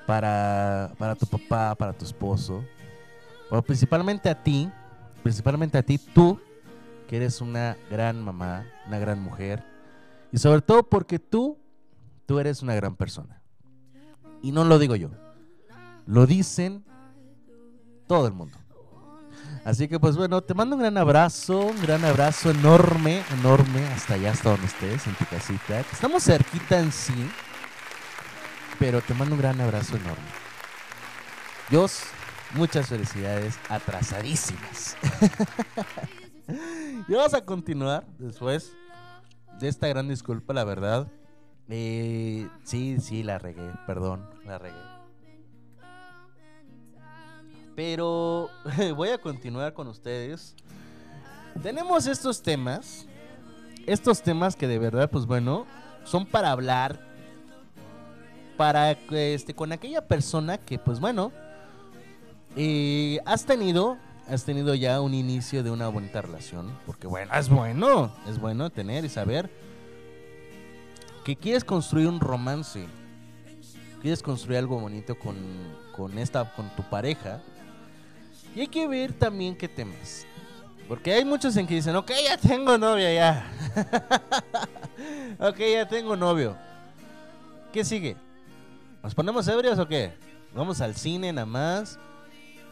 para, para tu papá, para tu esposo, pero principalmente a ti, principalmente a ti, tú, que eres una gran mamá, una gran mujer, y sobre todo porque tú, tú eres una gran persona. Y no lo digo yo, lo dicen todo el mundo. Así que pues bueno, te mando un gran abrazo, un gran abrazo enorme, enorme, hasta allá, hasta donde estés, en tu casita. Estamos cerquita en sí, pero te mando un gran abrazo enorme. Dios, muchas felicidades atrasadísimas. y vamos a continuar después de esta gran disculpa, la verdad. Eh, sí, sí, la regué, perdón, la regué. Pero voy a continuar con ustedes. Tenemos estos temas. Estos temas que de verdad, pues bueno, son para hablar. Para este, con aquella persona que, pues bueno, eh, has tenido. Has tenido ya un inicio de una bonita relación. Porque bueno, es bueno. Es bueno tener y saber que quieres construir un romance. Quieres construir algo bonito con, con esta, con tu pareja y hay que ver también qué temas. Porque hay muchos en que dicen, ok, ya tengo novia ya. ok, ya tengo novio. ¿Qué sigue? ¿Nos ponemos ebrios o qué? ¿Vamos al cine nada más?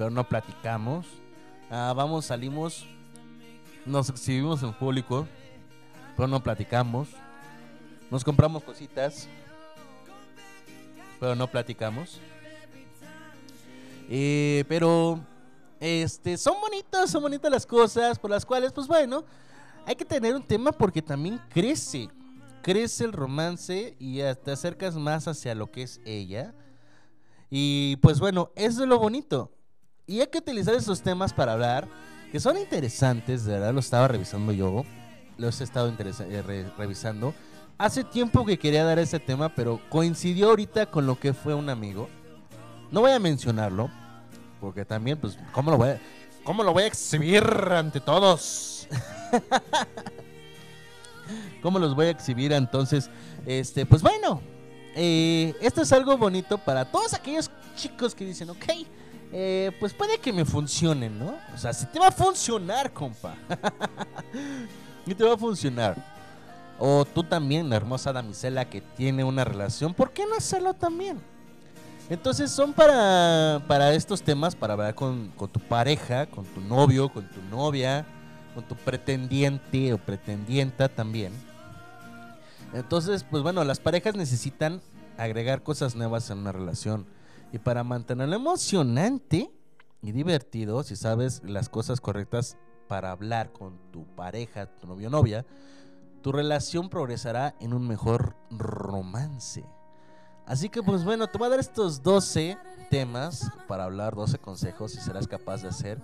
pero no platicamos. Ah, vamos, salimos, nos exhibimos en público, pero no platicamos. Nos compramos cositas, pero no platicamos. Eh, pero este, son bonitas, son bonitas las cosas por las cuales, pues bueno, hay que tener un tema porque también crece, crece el romance y te acercas más hacia lo que es ella. Y pues bueno, eso es lo bonito. Y hay que utilizar esos temas para hablar, que son interesantes, de verdad, lo estaba revisando yo, los he estado eh, re- revisando. Hace tiempo que quería dar ese tema, pero coincidió ahorita con lo que fue un amigo. No voy a mencionarlo, porque también, pues, ¿cómo lo voy a, cómo lo voy a exhibir ante todos? ¿Cómo los voy a exhibir? Entonces, este, pues bueno, eh, esto es algo bonito para todos aquellos chicos que dicen, ok, eh, pues puede que me funcione, ¿no? O sea, si te va a funcionar, compa. y te va a funcionar. O tú también, la hermosa damisela que tiene una relación, ¿por qué no hacerlo también? Entonces son para, para estos temas, para hablar con, con tu pareja, con tu novio, con tu novia, con tu pretendiente o pretendienta también. Entonces, pues bueno, las parejas necesitan agregar cosas nuevas en una relación. Y para mantenerlo emocionante y divertido, si sabes las cosas correctas para hablar con tu pareja, tu novio o novia, tu relación progresará en un mejor romance. Así que pues bueno, te voy a dar estos 12 temas para hablar, 12 consejos y serás capaz de hacer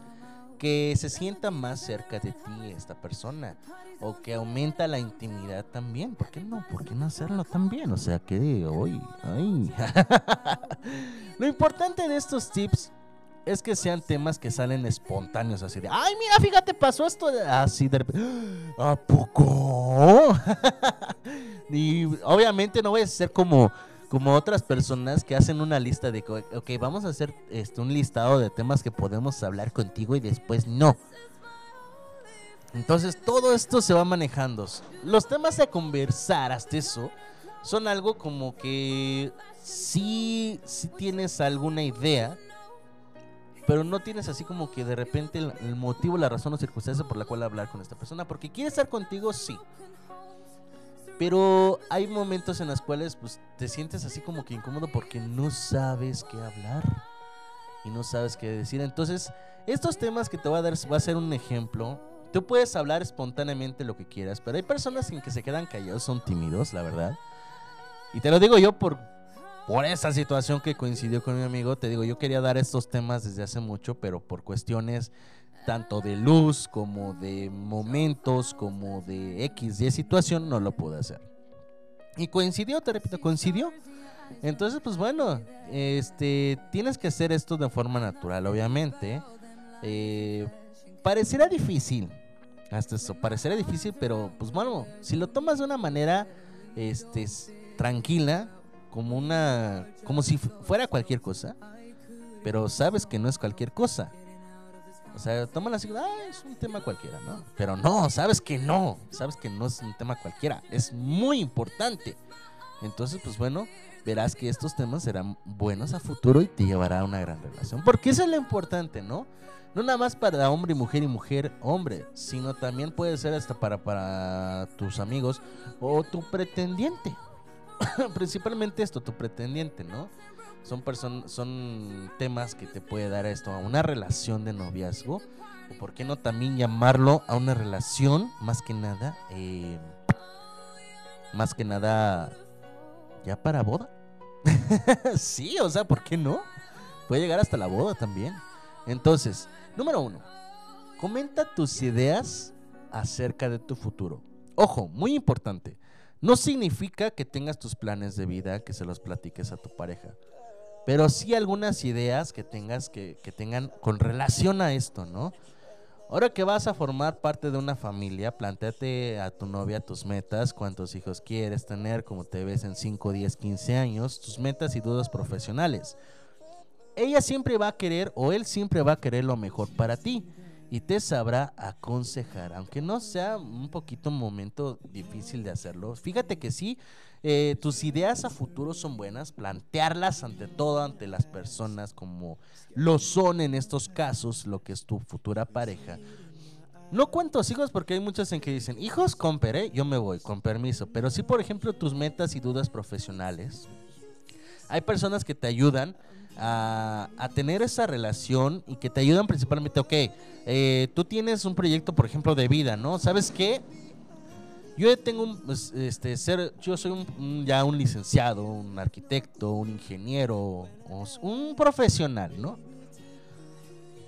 que se sienta más cerca de ti esta persona o que aumenta la intimidad también. ¿Por qué no? ¿Por qué no hacerlo también? O sea que hoy, ay. Lo importante de estos tips es que sean temas que salen espontáneos, así de, ay, mira, fíjate, pasó esto, de-". así de repente, ¿a poco? y obviamente no voy a ser como, como otras personas que hacen una lista de, ok, vamos a hacer este, un listado de temas que podemos hablar contigo y después no. Entonces todo esto se va manejando. Los temas a conversar hasta eso son algo como que sí, sí tienes alguna idea, pero no tienes así como que de repente el, motivo, la razón o circunstancia por la cual hablar con esta persona. Porque quiere estar contigo, sí. Pero hay momentos en los cuales pues, te sientes así como que incómodo porque no sabes qué hablar y no sabes qué decir. Entonces, estos temas que te voy a dar va a ser un ejemplo. Tú puedes hablar espontáneamente lo que quieras, pero hay personas en que se quedan callados, son tímidos, la verdad. Y te lo digo yo por, por esa situación que coincidió con mi amigo. Te digo, yo quería dar estos temas desde hace mucho, pero por cuestiones tanto de luz como de momentos, como de X y situación, no lo pude hacer. Y coincidió, te repito, coincidió. Entonces, pues bueno, este, tienes que hacer esto de forma natural, obviamente. Eh, pareciera difícil, hasta eso, pareciera difícil, pero pues bueno, si lo tomas de una manera, este, tranquila, como una, como si fu- fuera cualquier cosa, pero sabes que no es cualquier cosa. O sea, tómala así, ah, es un tema cualquiera, ¿no? Pero no, sabes que no, sabes que no es un tema cualquiera, es muy importante. Entonces, pues bueno, verás que estos temas serán buenos a futuro y te llevará a una gran relación. Porque eso es lo importante, ¿no? No nada más para hombre y mujer y mujer, hombre, sino también puede ser hasta para, para tus amigos o tu pretendiente. Principalmente esto, tu pretendiente, ¿no? Son, son temas que te puede dar esto a una relación de noviazgo. O por qué no también llamarlo a una relación, más que nada, eh, más que nada, ya para boda. sí, o sea, ¿por qué no? Puede llegar hasta la boda también. Entonces, número uno, comenta tus ideas acerca de tu futuro. Ojo, muy importante. No significa que tengas tus planes de vida, que se los platiques a tu pareja. Pero sí algunas ideas que tengas que, que tengan con relación a esto, ¿no? Ahora que vas a formar parte de una familia, planteate a tu novia tus metas, cuántos hijos quieres tener, cómo te ves en 5, 10, 15 años, tus metas y dudas profesionales. Ella siempre va a querer o él siempre va a querer lo mejor para ti. Y te sabrá aconsejar, aunque no sea un poquito momento difícil de hacerlo. Fíjate que sí, eh, tus ideas a futuro son buenas, plantearlas ante todo, ante las personas como lo son en estos casos, lo que es tu futura pareja. No cuentos hijos porque hay muchos en que dicen, hijos, comperé, yo me voy, con permiso. Pero sí, por ejemplo, tus metas y dudas profesionales. Hay personas que te ayudan a, tener esa relación y que te ayudan principalmente, ok, eh, tú tienes un proyecto, por ejemplo, de vida, ¿no? ¿Sabes qué? Yo tengo un, pues, este, ser, yo soy ya un licenciado, un arquitecto, un ingeniero, un profesional, ¿no?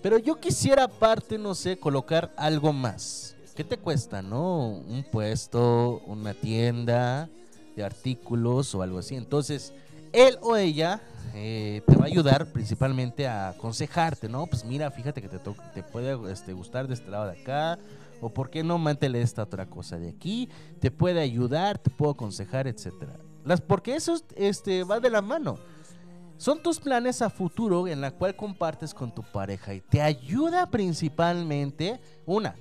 Pero yo quisiera aparte, no sé, colocar algo más. ¿Qué te cuesta, no? Un puesto, una tienda de artículos o algo así. Entonces, él o ella eh, te va a ayudar principalmente a aconsejarte, ¿no? Pues mira, fíjate que te, te puede este, gustar de este lado de acá. O por qué no mántele esta otra cosa de aquí. Te puede ayudar, te puedo aconsejar, etcétera. Las, porque eso este, va de la mano. Son tus planes a futuro en la cual compartes con tu pareja y te ayuda principalmente, una,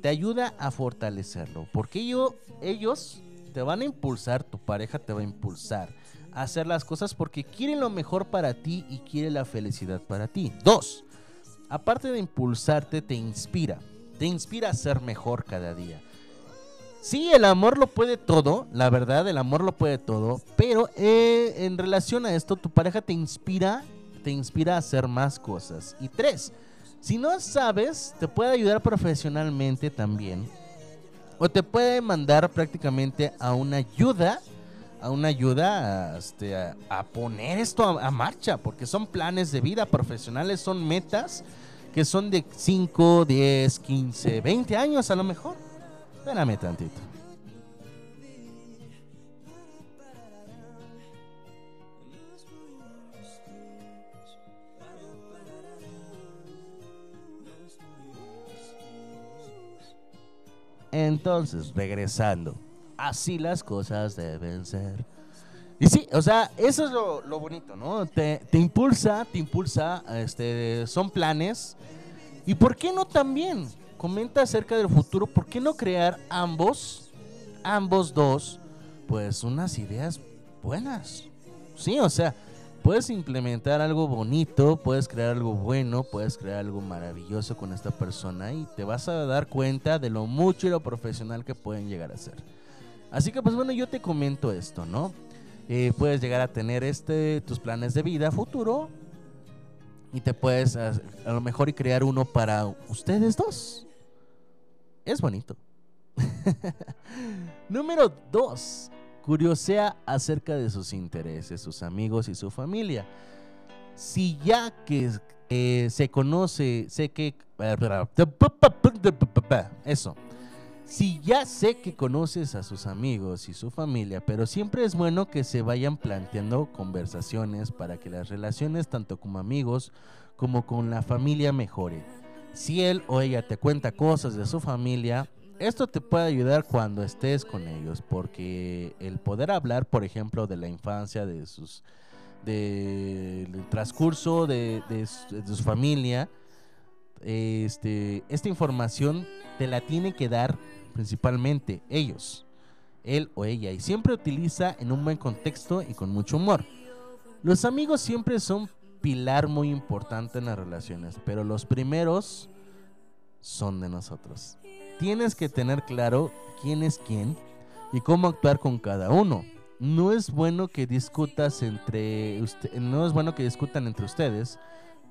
te ayuda a fortalecerlo, porque ello- ellos te van a impulsar, tu pareja te va a impulsar hacer las cosas porque quiere lo mejor para ti y quiere la felicidad para ti. Dos, aparte de impulsarte, te inspira, te inspira a ser mejor cada día. Sí, el amor lo puede todo, la verdad, el amor lo puede todo, pero eh, en relación a esto, tu pareja te inspira, te inspira a hacer más cosas. Y tres, si no sabes, te puede ayudar profesionalmente también, o te puede mandar prácticamente a una ayuda, a una ayuda a, este, a- a poner esto a, a marcha, porque son planes de vida profesionales, son metas que son de 5, 10, 15, 20 años a lo mejor. Espérame tantito. Entonces, regresando. Así las cosas deben ser. Y sí, o sea, eso es lo, bonito, ¿no? Te, te impulsa, te impulsa, este, son planes. ¿Y por qué no también? Comenta acerca del futuro, ¿por qué no crear ambos, ambos dos, pues unas ideas buenas? Sí, o sea, puedes implementar algo bonito, puedes crear algo bueno, puedes crear algo maravilloso con esta persona y te vas a dar cuenta de lo mucho y lo profesional que pueden llegar a ser. Así que pues bueno, yo te comento esto, ¿no? Eh, puedes llegar a tener este tus planes de vida futuro y te puedes a, lo mejor crear uno para ustedes dos. Es bonito. Número dos. Curiosea acerca de sus intereses, sus amigos y su familia. Si ya que eh, se conoce, sé que... Eso. Si ya sé que conoces a sus amigos y su familia, pero siempre es bueno que se vayan planteando conversaciones para que las relaciones tanto como amigos como con la familia mejore. Si él o ella te cuenta cosas de su familia, esto te puede ayudar cuando estés con ellos, porque el poder hablar, por ejemplo, de la infancia, de sus de- del transcurso de, de su familia, este, esta información te la tiene que dar principalmente ellos, él o ella, y siempre utiliza en un buen contexto y con mucho humor. Los amigos siempre son pilar muy importante en las relaciones, pero los primeros son de nosotros. Tienes que tener claro quién es quién y cómo actuar con cada uno. No es bueno que discutas entre no es bueno que discutan entre ustedes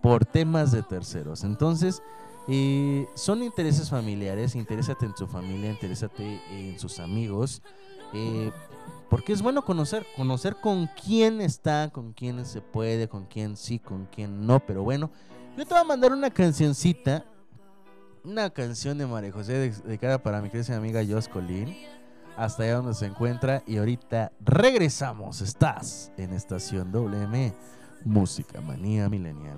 por temas de terceros. Entonces, son intereses familiares, interésate en su familia, interésate en sus amigos, eh, porque es bueno conocer, conocer con quién está, con quién se puede, con quién sí, con quién no, pero bueno, yo te voy a mandar una cancioncita, una canción de María José de- dedicada para mi querida amiga Jos Colín, hasta allá donde se encuentra, y ahorita regresamos, estás en Estación WM, Música Manía Milenial.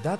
Universidad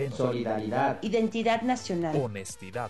Solidaridad, identidad nacional, honestidad,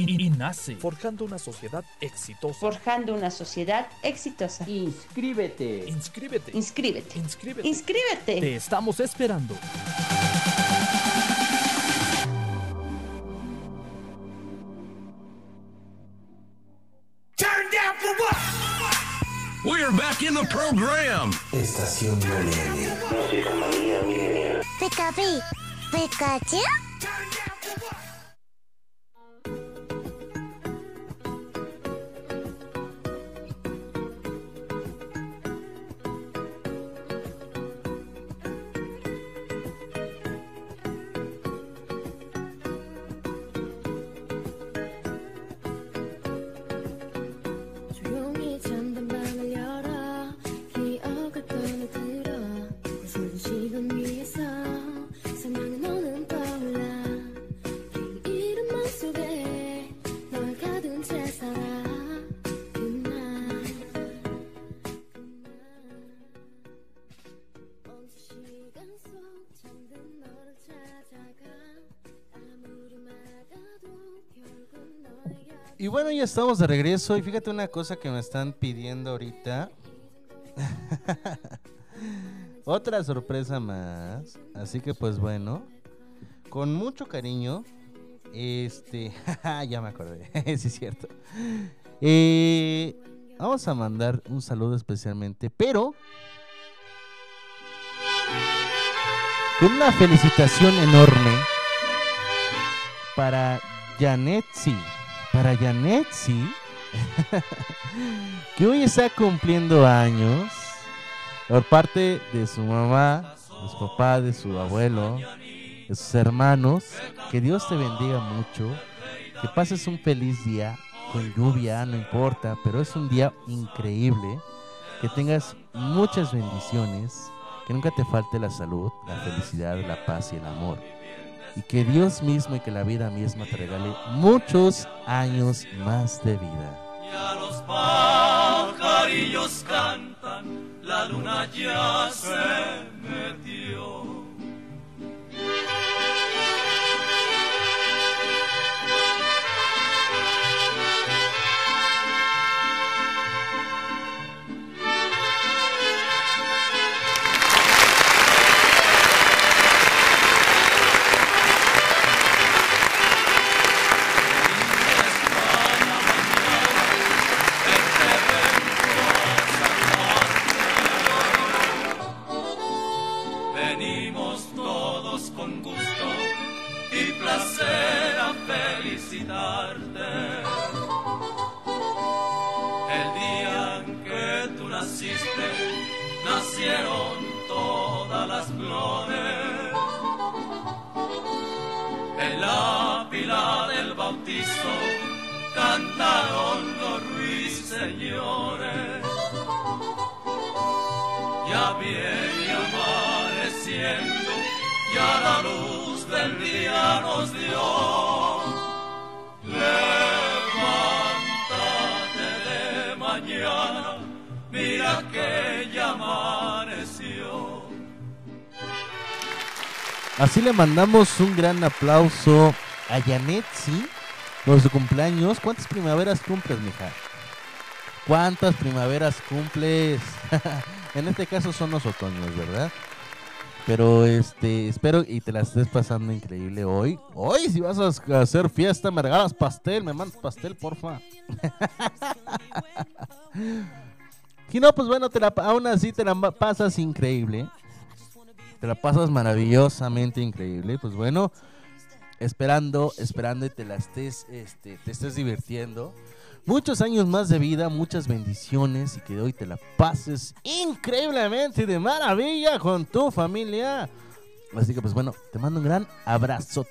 INACE. INACE. Forjando una sociedad exitosa. Forjando una sociedad exitosa. Inscríbete. Inscríbete. Inscríbete. Inscríbete. Inscríbete. Te estamos esperando. Turn down for what? We're back in the program. Estación. Música Pikachu. Y bueno, ya estamos de regreso. Y fíjate una cosa que me están pidiendo ahorita. Otra sorpresa más. Así que pues bueno. Con mucho cariño. Este. ya me acordé. sí, es cierto. Eh, vamos a mandar un saludo especialmente. Pero. Con una felicitación enorme. Para Janetsi. Para Janetsi. que hoy está cumpliendo años. Por parte de su mamá, de su papá, de su abuelo, de sus hermanos. Que Dios te bendiga mucho. Que pases un feliz día. Con lluvia, no importa. Pero es un día increíble. Que tengas muchas bendiciones. Que nunca te falte la salud, la felicidad, la paz y el amor y que Dios mismo y que la vida misma te regale muchos años más de vida. Ya los pajarillos cantan, la luna ya se metió. Amaneciendo, ya la luz del día nos dio. Levántate de mañana, mira que ya amaneció. Así le mandamos un gran aplauso a Janetsi por su cumpleaños. ¿Cuántas primaveras cumples, mija? ¿Cuántas primaveras cumples? en este caso son los otoños, ¿verdad? Pero este, espero y te la estés pasando increíble hoy. Hoy, si vas a hacer fiesta, me regalas pastel, me mandas pastel, porfa. Si no, pues bueno, aún así te la pasas increíble. Te la pasas maravillosamente increíble. Pues bueno, esperando, esperando y te la estés, este, te estés divirtiendo muchos años más de vida, muchas bendiciones y que hoy te la pases increíblemente de maravilla con tu familia. Así que pues bueno, te mando un gran abrazo.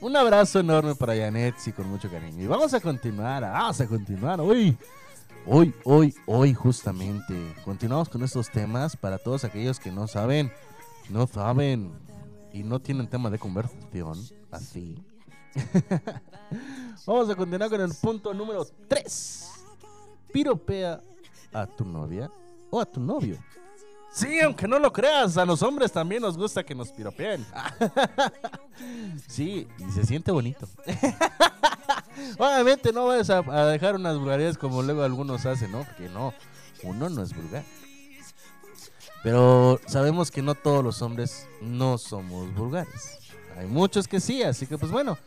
Un abrazo enorme para Yanetsi con mucho cariño. Y vamos a continuar, vamos a continuar. Hoy, hoy, hoy, hoy justamente. Continuamos con estos temas para todos aquellos que no saben no saben y no tienen tema de conversación. Así. vamos a continuar con el punto número 3. Piropea a tu novia o a tu novio. Sí, aunque no lo creas, a los hombres también nos gusta que nos piropeen. sí, y se siente bonito. Obviamente no vas a, dejar unas vulgaridades como luego algunos hacen, ¿no? Porque no, uno no es vulgar. Pero sabemos que no todos los hombres no somos vulgares. Hay muchos que sí, así que pues bueno.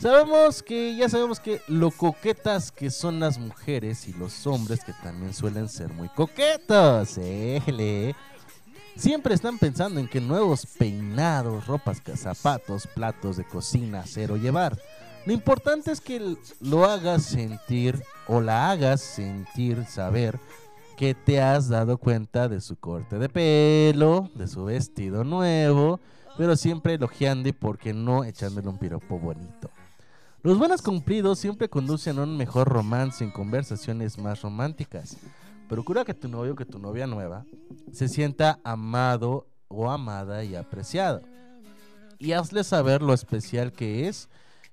Sabemos que, ya sabemos que lo coquetas que son las mujeres y los hombres que también suelen ser muy coquetos. éjele. Siempre están pensando en qué nuevos peinados, ropas, zapatos, platos de cocina hacer o llevar. Lo importante es que lo hagas sentir o la hagas sentir, saber que te has dado cuenta de su corte de pelo, de su vestido nuevo, pero siempre elogiando y por qué no echándole un piropo bonito. Los buenos cumplidos siempre conducen a un mejor romance en conversaciones más románticas. Procura que tu novio o que tu novia nueva se sienta amado o amada y apreciado. Y hazle saber lo especial que es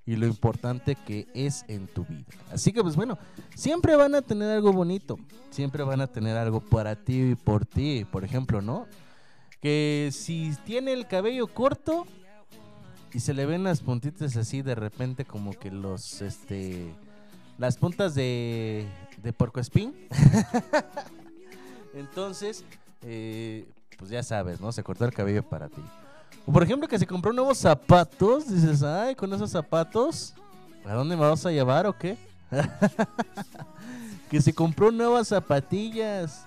y lo importante que es en tu vida. Así que pues bueno, siempre van a tener algo bonito, siempre van a tener algo para ti y por ti. Por ejemplo, ¿no? Que si tiene el cabello corto, y se le ven las puntitas así de repente como que los este las puntas de de puercoespín entonces eh, pues ya sabes no se cortó el cabello para ti por ejemplo que se compró nuevos zapatos dices ay con esos zapatos a dónde me vas a llevar o qué que se compró nuevas zapatillas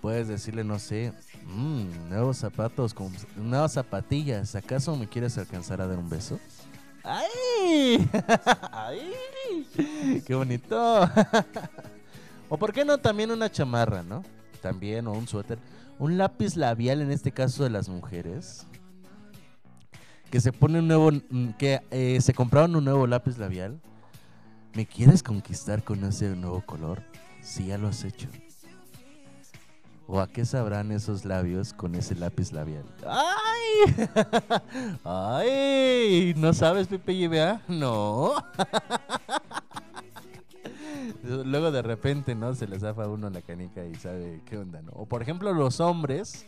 puedes decirle no sé "Mm, nuevos zapatos con nuevas zapatillas acaso me quieres alcanzar a dar un beso ¡Ay! ¡Ay! ¡Qué bonito! o por qué no también una chamarra, ¿no? También, o un suéter. Un lápiz labial, en este caso de las mujeres. Que se pone un nuevo... mm, Que eh, se compraron un nuevo lápiz labial. ¿Me quieres conquistar con ese nuevo color? Si ya lo has hecho. ¿O a qué sabrán esos labios con ese lápiz labial? ¡Ay! ¡Ay! ¿No sabes, Pepe YBA? No. Luego de repente, ¿no? Se le zafa uno la canica y sabe qué onda, ¿no? O por ejemplo, los hombres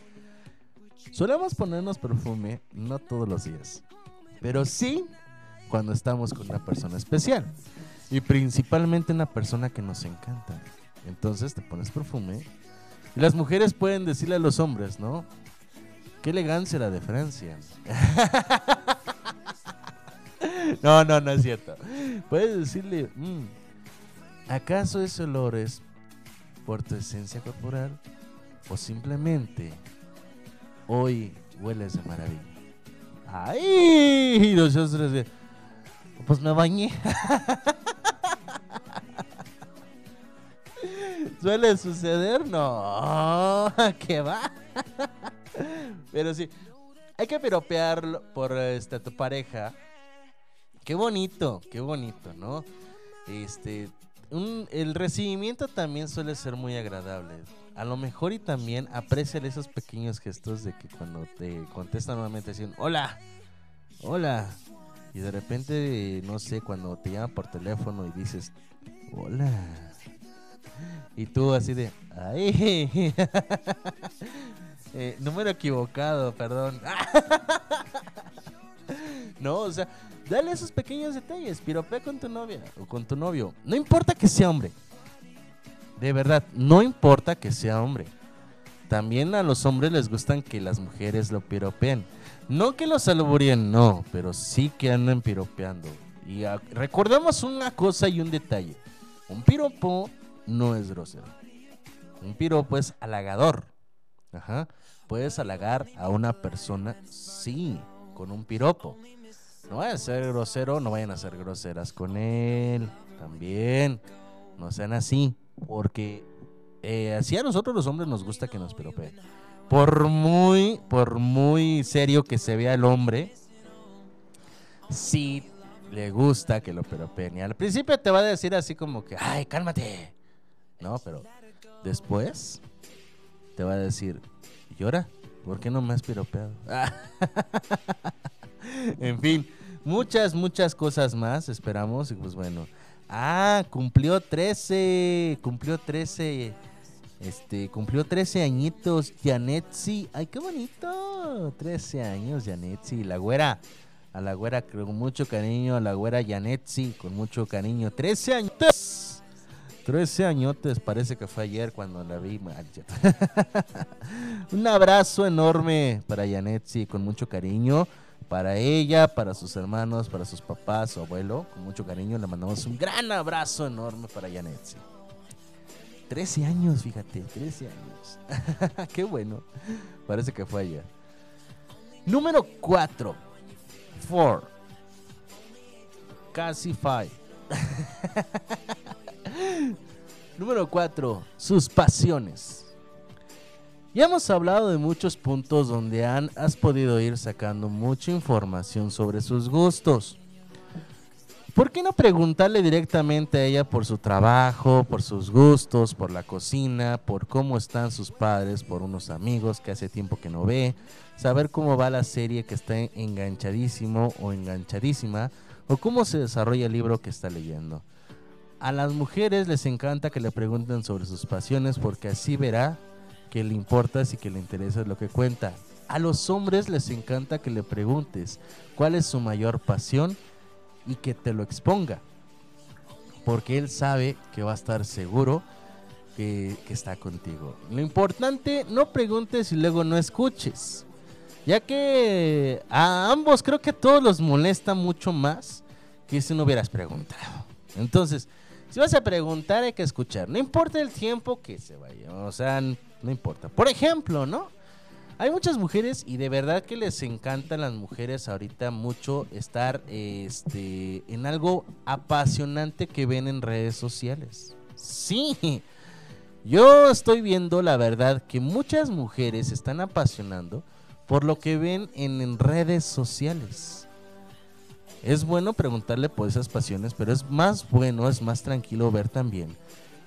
solemos ponernos perfume no todos los días, pero sí cuando estamos con una persona especial y principalmente una persona que nos encanta. Entonces te pones perfume y las mujeres pueden decirle a los hombres, ¿no? Qué elegancia la de Francia. no, no, no es cierto. Puedes decirle, "Mm, ¿acaso ese olor es por tu esencia corporal? O simplemente hoy hueles de maravilla. ¡Ay! Nosotros, pues me bañé. ¿Suele suceder? No, ¿qué va? Pero sí, hay que piropear por este, tu pareja. Qué bonito, qué bonito, ¿no? Este, un- el recibimiento también suele ser muy agradable. A lo mejor y también aprecian esos pequeños gestos de que cuando te contestan nuevamente dicen hola, hola. Y de repente, no sé, cuando te llaman por teléfono y dices hola. Y tú así de, ay, Eh, número equivocado, perdón. no, o sea, Dale esos pequeños detalles, piropea con tu novia o con tu novio. No importa que sea hombre. De verdad, no importa que sea hombre. También a los hombres les gustan que las mujeres lo piropeen. No que los alburíen, no, pero sí que anden piropeando. Y ah, recordemos una cosa y un detalle. Un piropo no es grosero. Un piropo es halagador. Ajá. Puedes halagar a una persona, sí, con un piropo. No vayan a ser grosero, no vayan a ser groseras con él. También. No sean así. Porque eh, así a nosotros los hombres nos gusta que nos piropeen. Por muy, por muy serio que se vea el hombre, sí le gusta que lo piropeen. Y al principio te va a decir así como que, ay, cálmate. No, pero después te va a decir, llora, ¿por qué no me has piropeado? en fin, muchas, muchas cosas más esperamos. Y pues bueno, ah, cumplió 13, cumplió 13. Este, cumplió 13 añitos, Janetsi. Ay, qué bonito. 13 años, Janetsi. La güera, a la güera con mucho cariño, a la güera Janetsi con mucho cariño. 13 años. 13 añotes, parece que fue ayer cuando la vi. Ah. Un abrazo enorme para Janetsi con mucho cariño. Para ella, para sus hermanos, para sus papás, su abuelo, con mucho cariño le mandamos un gran abrazo enorme para Janetsi. 13 años, fíjate, 13 años. Qué bueno. Parece que fue ayer. Número 4. 4. Casi 5. Número 4. Sus pasiones. Ya hemos hablado de muchos puntos donde han, has podido ir sacando mucha información sobre sus gustos. ¿Por qué no preguntarle directamente a ella por su trabajo, por sus gustos, por la cocina, por cómo están sus padres, por unos amigos que hace tiempo que no ve, saber cómo va la serie que está enganchadísimo o enganchadísima, o cómo se desarrolla el libro que está leyendo? A las mujeres les encanta que le pregunten sobre sus pasiones porque así verá que le importa y que le interesa lo que cuenta. A los hombres les encanta que le preguntes cuál es su mayor pasión y que te lo exponga. Porque él sabe que va a estar seguro que, que está contigo. Lo importante, no preguntes y luego no escuches. Ya que a ambos creo que a todos los molesta mucho más que si no hubieras preguntado. Entonces, si vas a preguntar hay que escuchar. No importa el tiempo que se vaya. O sea, no importa. Por ejemplo, ¿no? Hay muchas mujeres y de verdad que les encantan las mujeres ahorita mucho estar este, en algo apasionante que ven en redes sociales. Sí, yo estoy viendo la verdad que muchas mujeres están apasionando por lo que ven en, en redes sociales. Es bueno preguntarle por esas pasiones, pero es más bueno, es más tranquilo ver también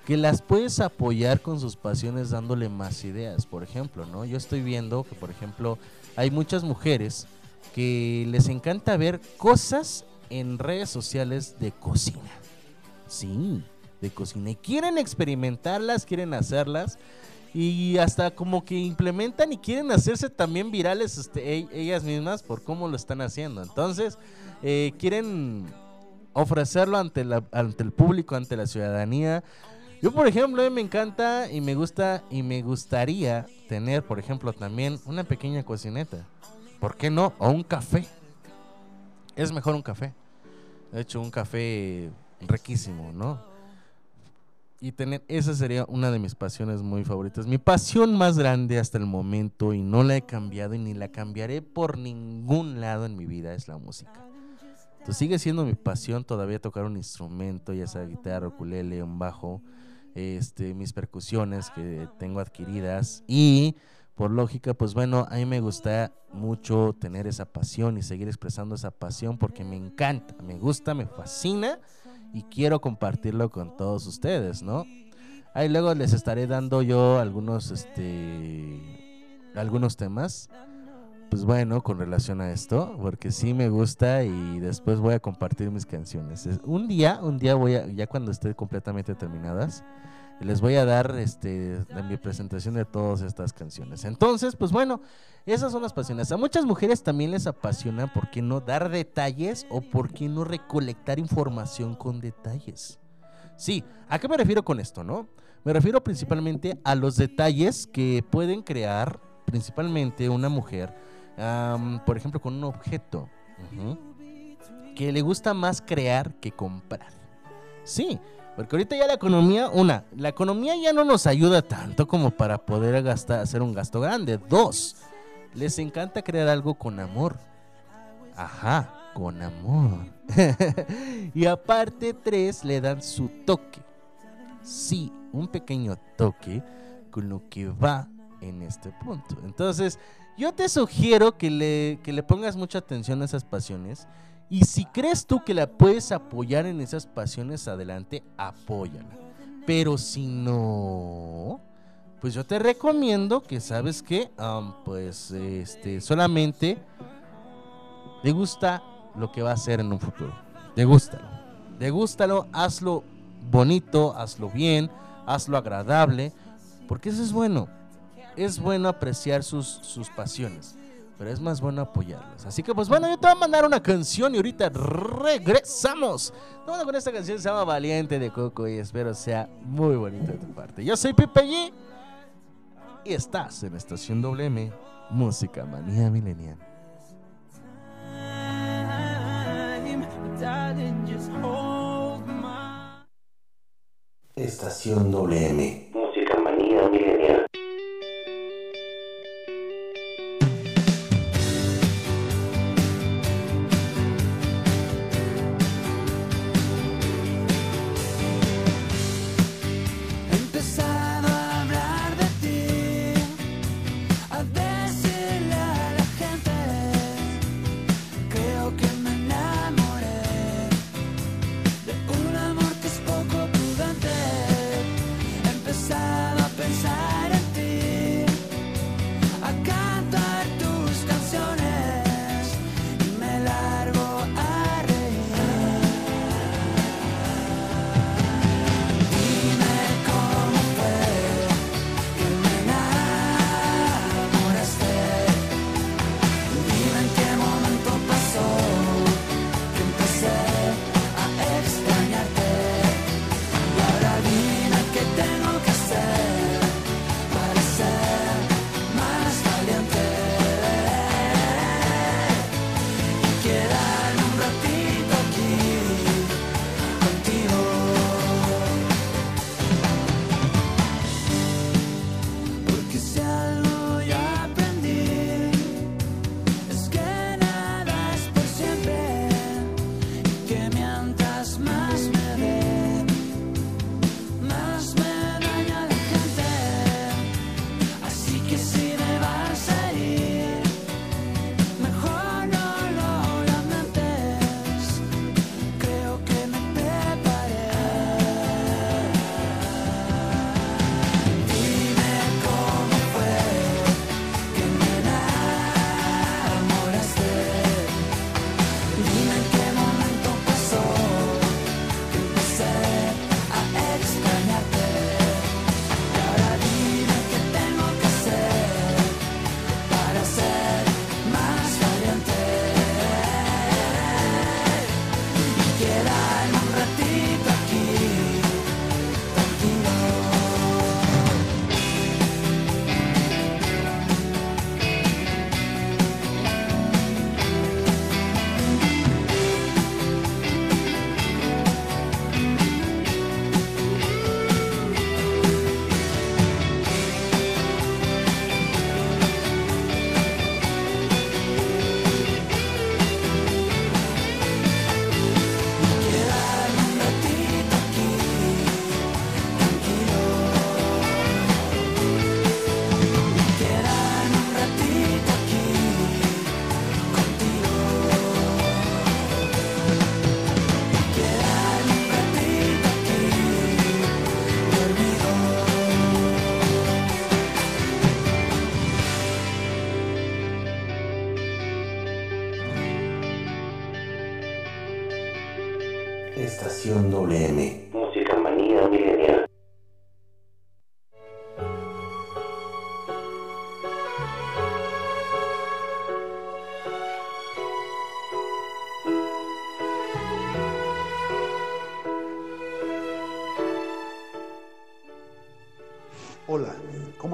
que las puedes apoyar con sus pasiones dándole más ideas. Por ejemplo, ¿no? Yo estoy viendo que, por ejemplo, hay muchas mujeres que les encanta ver cosas en redes sociales de cocina. Sí, de cocina. Y quieren experimentarlas, quieren hacerlas. Y hasta como que implementan y quieren hacerse también virales este, e- ellas mismas por cómo lo están haciendo. Entonces, eh, quieren ofrecerlo ante, la, ante el público, ante la ciudadanía. Yo, por ejemplo, me encanta y me gusta y me gustaría tener, por ejemplo, también una pequeña cocineta. ¿Por qué no? O un café. Es mejor un café. De hecho, un café riquísimo, ¿no? Y tener, esa sería una de mis pasiones muy favoritas. Mi pasión más grande hasta el momento, y no la he cambiado y ni la cambiaré por ningún lado en mi vida, es la música. Entonces sigue siendo mi pasión todavía tocar un instrumento, ya sea guitarra, ukulele, un bajo, este, mis percusiones que tengo adquiridas y por lógica, pues bueno, a mí me gusta mucho tener esa pasión y seguir expresando esa pasión porque me encanta, me gusta, me fascina y quiero compartirlo con todos ustedes, ¿no? Ahí luego les estaré dando yo algunos, este, algunos temas pues bueno, con relación a esto, porque sí me gusta y después voy a compartir mis canciones. Es- Un día, un día voy a, ya cuando estén completamente terminadas, les voy a dar este mi presentación de todas estas canciones. Entonces, pues bueno, esas son las pasiones. A muchas mujeres también les apasiona por qué no dar detalles o por qué no recolectar información con detalles. Sí, ¿a qué me refiero con esto, no? Me refiero principalmente a los detalles que pueden crear principalmente una mujer, por ejemplo, con un objeto, que le gusta más crear que comprar. Sí, porque ahorita ya la economía, una, la economía ya no nos ayuda tanto como para poder gastar, hacer un gasto grande. Dos, les encanta crear algo con amor. Ajá, con amor. y aparte, tres, le dan su toque. Sí, un pequeño toque con lo que va en este punto. Entonces, yo te sugiero que le, que le pongas mucha atención a esas pasiones. Y si crees tú que la puedes apoyar en esas pasiones, adelante, apóyala. Pero si no, pues yo te recomiendo que, ¿sabes qué? Am, pues este, solamente te gusta lo que va a hacer en un futuro. Degústalo. Degústalo, hazlo bonito, hazlo bien, hazlo agradable, porque eso es bueno. Es bueno apreciar sus, sus pasiones, pero es más bueno apoyarlas. Así que pues bueno, yo te voy a mandar una canción y ahorita regresamos. Bueno, con esta canción se llama Valiente de Coco y espero sea muy bonita de tu parte. Yo soy Pipe G y estás en Estación WM, Música Manía Milenial. Estación WM.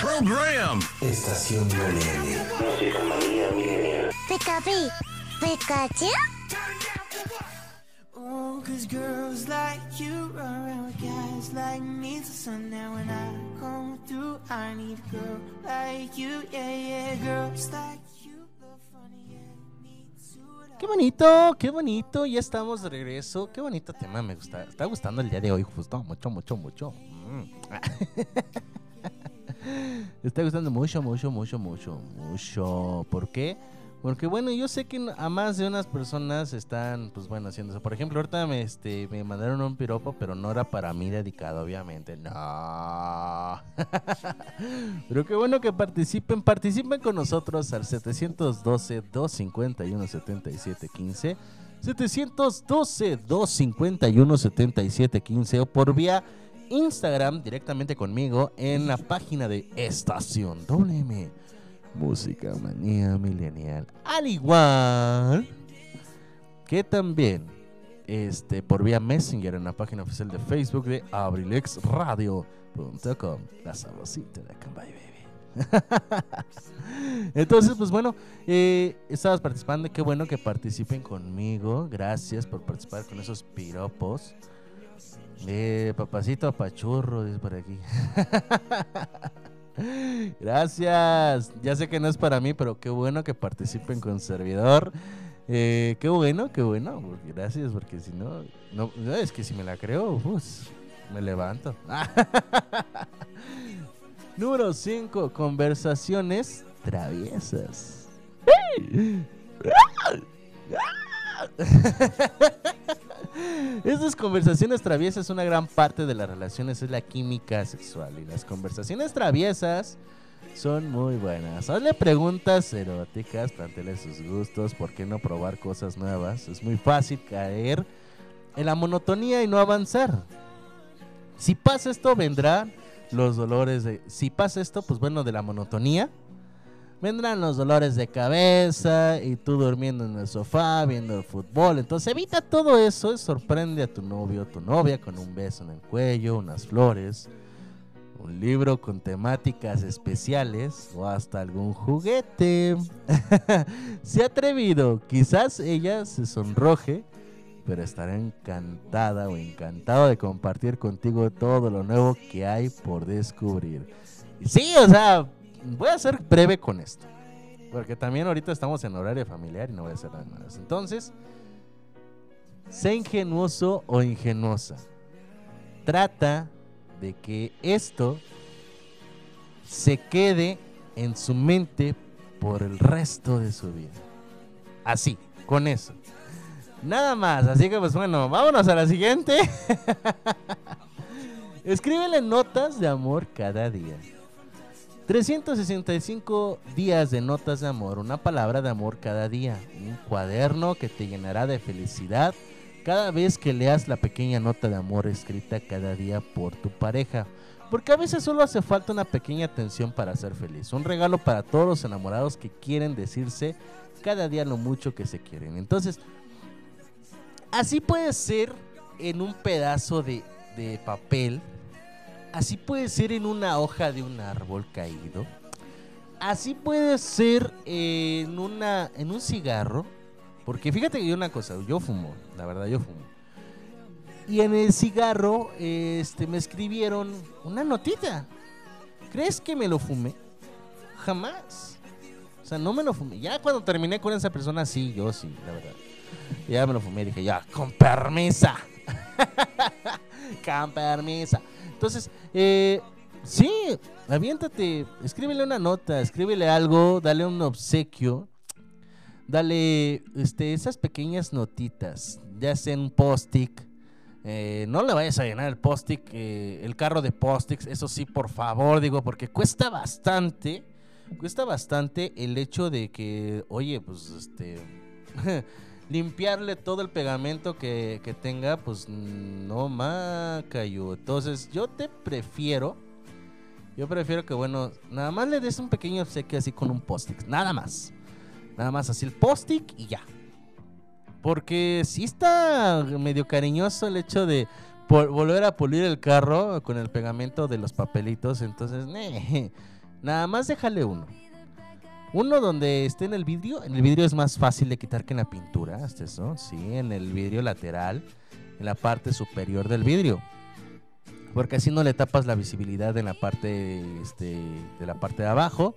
program. Estación Millennial. Música manía millennial. Pikachu, Pikachu. Oh, cause girls like you run around with guys like me till sundown. When I come through, I need a girl like you, yeah, yeah. Girls like you look funny, yeah. Me too. Qué bonito, qué bonito. Ya estamos de regreso. Qué bonito tema. Me gusta. Está gustando el día de hoy, justo. Mucho, mucho, mucho. Mm. Me está gustando mucho, mucho, mucho, mucho, mucho. ¿Por qué? Porque bueno, yo sé que a más de unas personas están, pues bueno, haciendo eso. Por ejemplo, ahorita me, este, me mandaron un piropo, pero no era para mí dedicado, obviamente. No. pero qué bueno que participen. Participen con nosotros al 712-251-7715. 712-251-7715 o por vía Instagram directamente conmigo en la página de Estación WM Música Manía Milenial. Al igual que también este, por vía Messenger en la página oficial de Facebook de abrilexradio.com. La sabrosita de Cambay Baby. Entonces, pues bueno, eh, estabas participando. Qué bueno que participen conmigo. Gracias por participar con esos piropos. Eh, papacito apachurro, dice por aquí. Gracias. Ya sé que no es para mí, pero qué bueno que participen con servidor. Eh, qué bueno, qué bueno. Gracias, porque si no, no, no, es que si me la creo, pues, me levanto. Número 5, conversaciones traviesas. Estas conversaciones traviesas, una gran parte de las relaciones es la química sexual. Y las conversaciones traviesas son muy buenas. Hazle preguntas eróticas, planteale sus gustos, ¿por qué no probar cosas nuevas? Es muy fácil caer en la monotonía y no avanzar. Si pasa esto, vendrán los dolores de... Si pasa esto, pues bueno, de la monotonía, vendrán los dolores de cabeza y tú durmiendo en el sofá, viendo el fútbol. Entonces evita todo eso y sorprende a tu novio o tu novia con un beso en el cuello, unas flores, un libro con temáticas especiales o hasta algún juguete. Se ha atrevido, quizás ella se sonroje, pero estará encantada o encantado de compartir contigo todo lo nuevo que hay por descubrir. Sí, o sea, voy a ser breve con esto. Porque también ahorita estamos en horario familiar y no voy a hacer nada más. Entonces, sé ingenuoso o ingenuosa. Trata de que esto se quede en su mente por el resto de su vida. Así, con eso. Nada más, así que pues bueno, vámonos a la siguiente. Escríbele notas de amor cada día. 365 días de notas de amor, una palabra de amor cada día, un cuaderno que te llenará de felicidad cada vez que leas la pequeña nota de amor escrita cada día por tu pareja. Porque a veces solo hace falta una pequeña atención para ser feliz, un regalo para todos los enamorados que quieren decirse cada día lo mucho que se quieren. Entonces, así puede ser en un pedazo de, de papel Así puede ser en una hoja de un árbol caído. Así puede ser en una en un cigarro. Porque fíjate que yo una cosa, yo fumo, la verdad yo fumo. Y en el cigarro este me escribieron una notita. ¿Crees que me lo fumé? Jamás. O sea, no me lo fumé. Ya cuando terminé con esa persona, sí, yo sí, la verdad. Ya me lo fumé, dije, ya, con permisa. con permisa. Entonces, eh, sí, aviéntate, escríbele una nota, escríbele algo, dale un obsequio. dale este, esas pequeñas notitas, ya sea en un post-it. eh, no le vayas a llenar el post-it, eh, el carro de post-its, eso sí, por favor, digo, porque cuesta bastante, cuesta bastante el hecho de que, oye, pues, este, limpiarle todo el pegamento que, que tenga, pues, no macayo. Entonces, yo te prefiero, yo prefiero que, bueno, nada más le des un pequeño obsequio así con un post-it, nada más. Nada más así el post-it y ya. Porque sí está medio cariñoso el hecho de volver a pulir el carro con el pegamento de los papelitos. Entonces, ne, nada más déjale uno. Uno donde esté en el vidrio. En el vidrio es más fácil de quitar que en la pintura. Hasta eso, sí, en el vidrio lateral, en la parte superior del vidrio. Porque así no le tapas la visibilidad en la parte este, de la parte de abajo.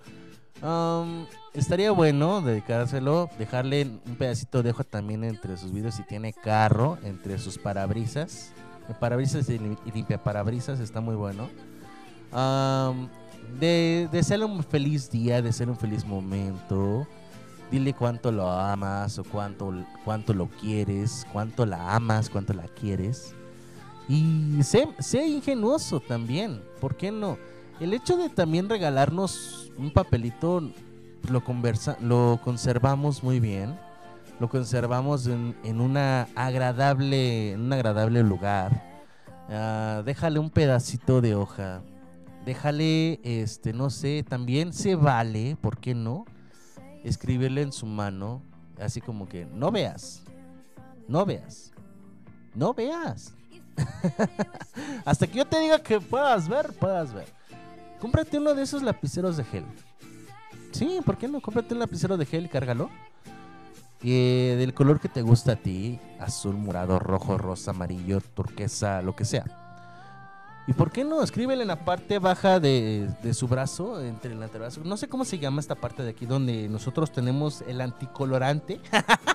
Estaría bueno dedicárselo, dejarle un pedacito de hoja también entre sus vidrios si tiene carro, entre sus parabrisas. El parabrisas y lim- y limpia parabrisas está muy bueno. Um, de, desearle un feliz día, desearle un feliz momento. Dile cuánto lo amas o cuánto, cuánto lo quieres, cuánto la amas, cuánto la quieres. Y sé, sé ingenuoso también, ¿por qué no? El hecho de también regalarnos un papelito lo, conversa, lo conservamos muy bien, lo conservamos en, en una agradable, en un agradable lugar. Ah, déjale un pedacito de hoja, déjale, este, no sé, también se vale, ¿por qué no? Escribirle en su mano, así como que no veas, no veas, no veas. Hasta que yo te diga que puedas ver, puedas ver. Cómprate uno de esos lapiceros de gel. Sí, ¿por qué no? Cómprate un lapicero de gel y cárgalo. Eh, del color que te gusta a ti, azul, morado, rojo, rosa, amarillo, turquesa, lo que sea. ¿Y por qué no? Escríbele en la parte baja de, de su brazo, entre el antebrazo. No sé cómo se llama esta parte de aquí donde nosotros tenemos el anticolorante.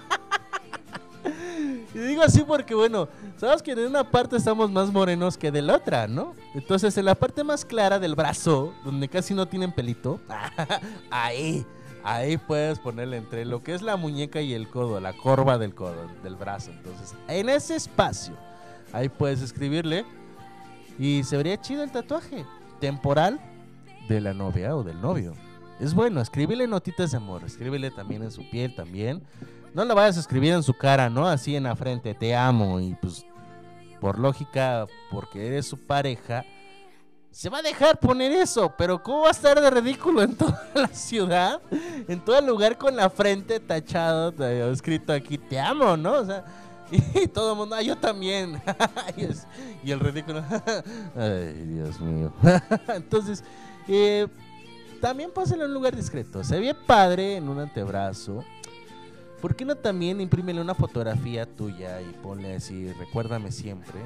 Y digo así porque, bueno, sabes que en una parte estamos más morenos que de la otra, ¿no? Entonces, en la parte más clara del brazo, donde casi no tienen pelito, ahí, ahí puedes ponerle entre lo que es la muñeca y el codo, la corva del codo, del brazo. Entonces, en ese espacio, ahí puedes escribirle y se vería chido el tatuaje temporal de la novia o del novio. Es bueno, escríbele notitas de amor, escríbele también en su piel también. No la vayas a escribir en su cara, ¿no? Así en la frente, te amo. Y pues, por lógica, porque eres su pareja, se va a dejar poner eso. Pero ¿cómo va a estar de ridículo en toda la ciudad? En todo el lugar con la frente tachado, eh, escrito aquí, te amo, ¿no? O sea, y todo el mundo, ah, yo también. y, el ridículo, ay, Dios mío. Entonces, eh, también pásalo en un lugar discreto. Se ve padre en un antebrazo. ¿Por qué no también imprímele una fotografía tuya y ponle así, recuérdame siempre?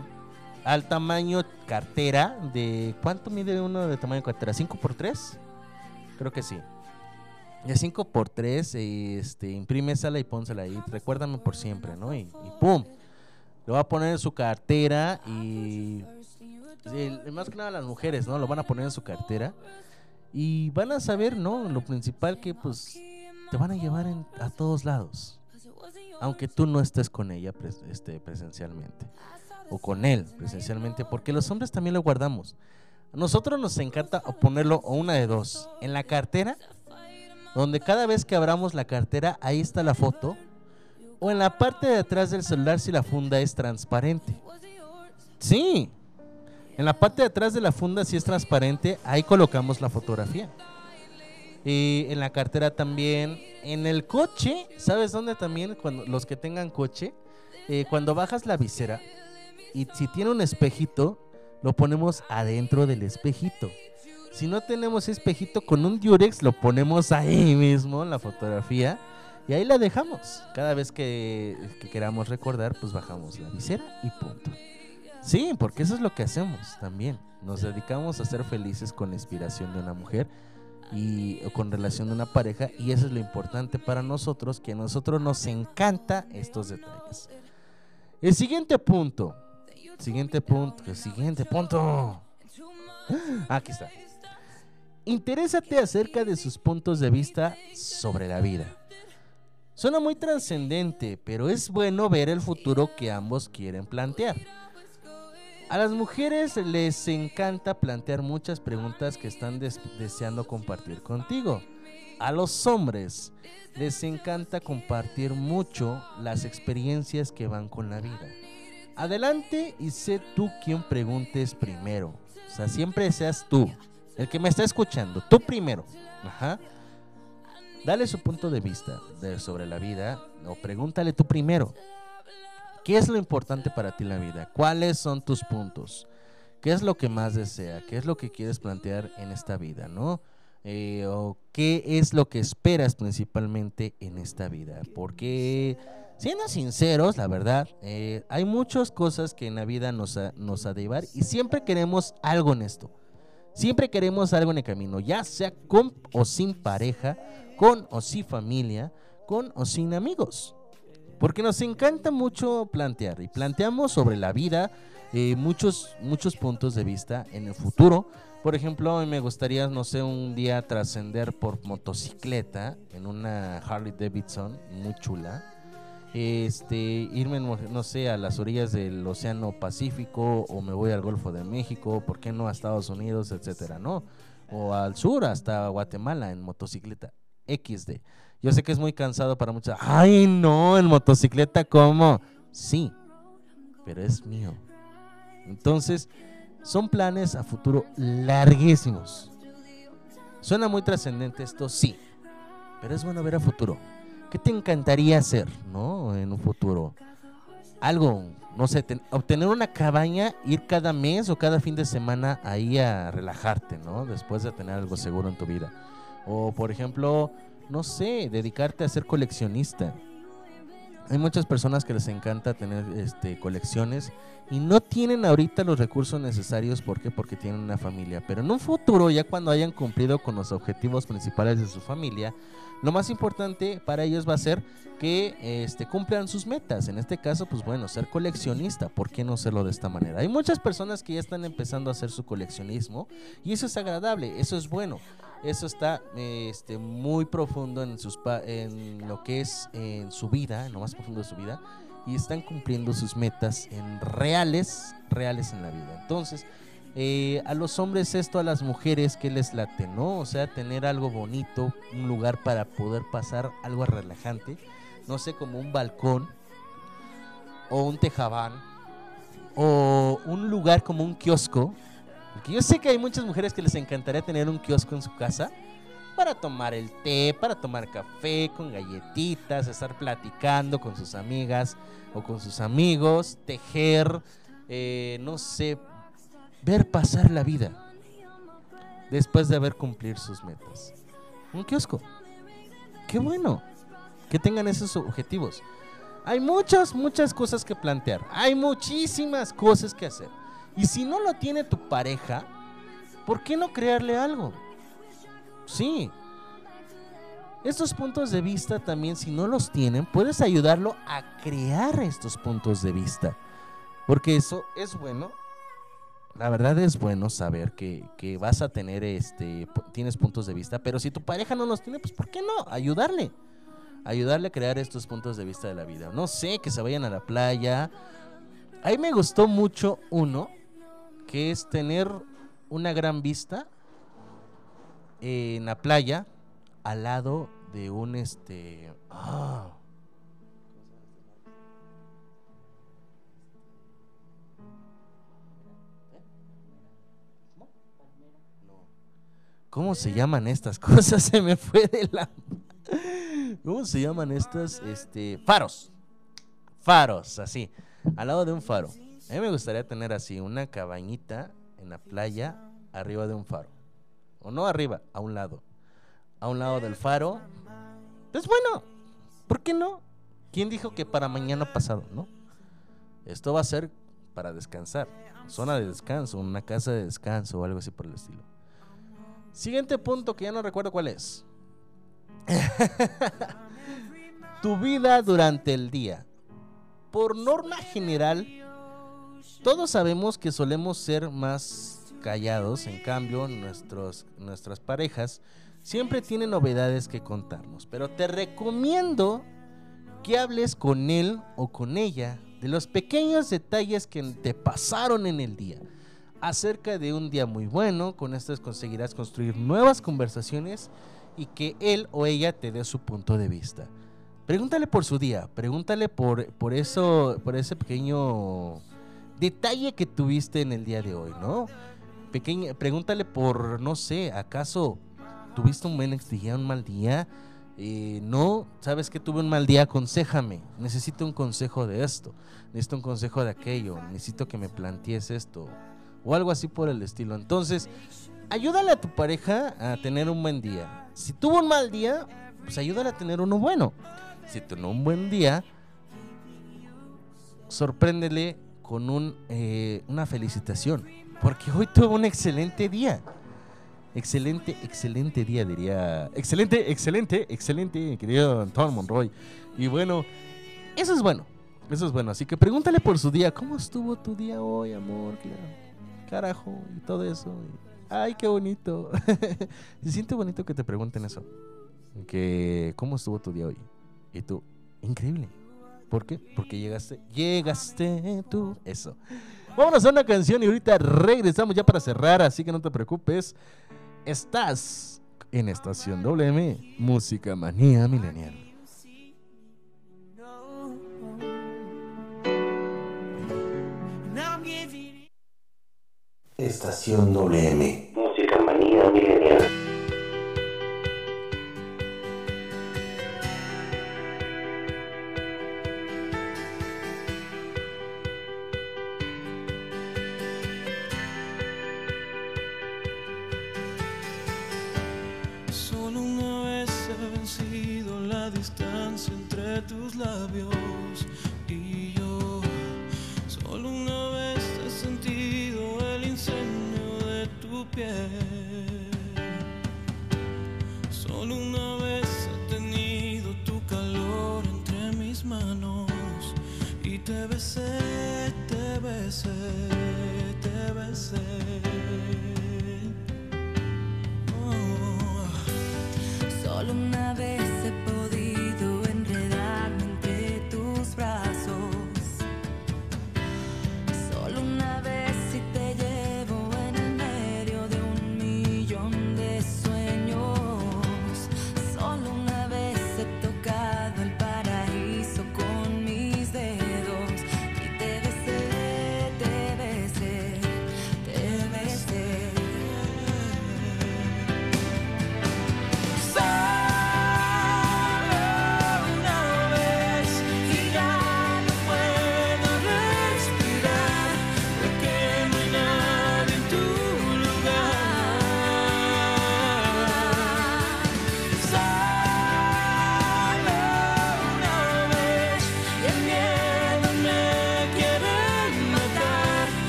Al tamaño cartera de... ¿Cuánto mide uno de tamaño cartera? ¿5 por 3 Creo que sí. De 5 por 3 este, imprímesela y pónsela ahí. Recuérdame por siempre, ¿no? Y, y ¡pum! Lo va a poner en su cartera y... sí, más que nada las mujeres, ¿no? Lo van a poner en su cartera. Y van a saber, ¿no? Lo principal que pues te van a llevar a todos lados. Aunque tú no estés con ella este, presencialmente. O con él presencialmente. Porque los hombres también lo guardamos. A nosotros nos encanta ponerlo o una de dos. En la cartera. Donde cada vez que abramos la cartera, ahí está la foto. O en la parte de atrás del celular si la funda es transparente. Sí. En la parte de atrás de la funda si es transparente, ahí colocamos la fotografía. Y en la cartera también. En el coche, ¿sabes dónde también? Cuando los que tengan coche, eh, cuando bajas la visera y si tiene un espejito, lo ponemos adentro del espejito. Si no tenemos espejito con un Durex, lo ponemos ahí mismo la fotografía y ahí la dejamos. Cada vez que, que queramos recordar, pues bajamos la visera y punto. Sí, porque eso es lo que hacemos también. Nos dedicamos a ser felices con la inspiración de una mujer y o con relación de una pareja y eso es lo importante para nosotros, que a nosotros nos encanta estos detalles. El siguiente punto. Siguiente punto. Siguiente punto. Aquí está. Interésate acerca de sus puntos de vista sobre la vida. Suena muy trascendente, pero es bueno ver el futuro que ambos quieren plantear. A las mujeres les encanta plantear muchas preguntas que están des- deseando compartir contigo. A los hombres les encanta compartir mucho las experiencias que van con la vida. Adelante y sé tú quien preguntes primero. O sea, siempre seas tú, el que me está escuchando, tú primero. Ajá. Dale su punto de vista sobre la vida o pregúntale tú primero. ¿Qué es lo importante para ti en la vida? ¿Cuáles son tus puntos? ¿Qué es lo que más desea? ¿Qué es lo que quieres plantear en esta vida, no? Eh, o qué es lo que esperas principalmente en esta vida. Porque, siendo sinceros, la verdad, eh, hay muchas cosas que en la vida nos ha, nos y siempre queremos algo en esto. Siempre queremos algo en el camino, ya sea con o sin pareja, con o sin familia, con o sin amigos. Porque nos encanta mucho plantear y planteamos sobre la vida eh, muchos, muchos puntos de vista en el futuro. Por ejemplo, me gustaría, no sé, un día trascender por motocicleta en una Harley Davidson muy chula. Este, irme, no sé, a las orillas del Océano Pacífico o me voy al Golfo de México, ¿por qué no a Estados Unidos, etcétera, no? O al sur, hasta Guatemala en motocicleta. XD. Yo sé que es muy cansado para muchos. Ay, no, en motocicleta, ¿cómo? Sí, pero es mío. Entonces, son planes a futuro larguísimos. Suena muy trascendente esto, sí, pero es bueno ver a futuro. ¿Qué te encantaría hacer, no? En un futuro. Algo, no sé, ten- obtener una cabaña, ir cada mes o cada fin de semana ahí a relajarte, ¿no? Después de tener algo seguro en tu vida. O, por ejemplo, no sé, dedicarte a ser coleccionista. Hay muchas personas que les encanta tener este, colecciones y no tienen ahorita los recursos necesarios. ¿Por qué? Porque tienen una familia. Pero en un futuro, ya cuando hayan cumplido con los objetivos principales de su familia, lo más importante para ellos va a ser que este, cumplan sus metas. En este caso, pues bueno, ser coleccionista. ¿Por qué no serlo de esta manera? Hay muchas personas que ya están empezando a hacer su coleccionismo y eso es agradable, eso es bueno. Eso está este, muy profundo en, sus pa- en lo que es en su vida, en lo más profundo de su vida, y están cumpliendo sus metas en reales, reales en la vida. Entonces, eh, a los hombres esto, a las mujeres, que les late, ¿no? O sea, tener algo bonito, un lugar para poder pasar algo relajante, no sé, como un balcón, o un tejabán, o un lugar como un kiosco. Porque yo sé que hay muchas mujeres que les encantaría tener un kiosco en su casa para tomar el té, para tomar café con galletitas, estar platicando con sus amigas o con sus amigos, tejer, eh, no sé, ver pasar la vida después de haber cumplir sus metas. Un kiosco. Qué bueno que tengan esos objetivos. Hay muchas, muchas cosas que plantear. Hay muchísimas cosas que hacer. Y si no lo tiene tu pareja, ¿por qué no crearle algo? Sí. Estos puntos de vista también, si no los tienen, puedes ayudarlo a crear estos puntos de vista. Porque eso es bueno. La verdad es bueno saber que, que vas a tener, este, tienes puntos de vista, pero si tu pareja no los tiene, pues ¿por qué no? Ayudarle. Ayudarle a crear estos puntos de vista de la vida. No sé, que se vayan a la playa. A mí me gustó mucho uno, que es tener una gran vista en la playa al lado de un este ah, ¿Cómo se llaman estas cosas? Se me fue de la ¿Cómo se llaman estas este faros? Faros, así, al lado de un faro. A mí me gustaría tener así una cabañita en la playa arriba de un faro. O no arriba, a un lado. A un lado del faro. Es bueno. ¿Por qué no? ¿Quién dijo que para mañana pasado, no? Esto va a ser para descansar. Zona de descanso, una casa de descanso o algo así por el estilo. Siguiente punto que ya no recuerdo cuál es. tu vida durante el día. Por norma general, todos sabemos que solemos ser más callados, en cambio nuestros, nuestras parejas siempre tienen novedades que contarnos. Pero te recomiendo, que hables con él o con ella de los pequeños detalles que te pasaron en el día. Acerca de un día muy bueno, con estas conseguirás construir nuevas conversaciones y que él o ella te dé su punto de vista. Pregúntale por su día, pregúntale por, por eso, por ese pequeño detalle que tuviste en el día de hoy, ¿no? Pequeña, pregúntale por, no sé, ¿acaso tuviste un buen día, un mal día? Eh, no, sabes que tuve un mal día, aconsejame. Necesito un consejo de esto, necesito un consejo de aquello, necesito que me plantees esto, o algo así por el estilo. Entonces, ayúdale a tu pareja a tener un buen día. Si tuvo un mal día, pues ayúdale a tener uno bueno. Si tuvo un buen día, sorpréndele con un, eh, una felicitación. Porque hoy tuvo un excelente día. Excelente, excelente día, diría. Excelente, excelente, excelente, querido Antonio Monroy. Y bueno, eso es bueno. Eso es bueno. Así que pregúntale por su día. ¿Cómo estuvo tu día hoy, amor? Carajo, y todo eso. Ay, qué bonito. Se siente bonito que te pregunten eso. Que, ¿cómo estuvo tu día hoy? Y tú, increíble. ¿Por qué? Porque llegaste, llegaste tú. Eso. Vámonos a una canción y ahorita regresamos ya para cerrar, así que no te preocupes. Estás en Estación WM, Música Manía Milenial. Estación WM. Música manía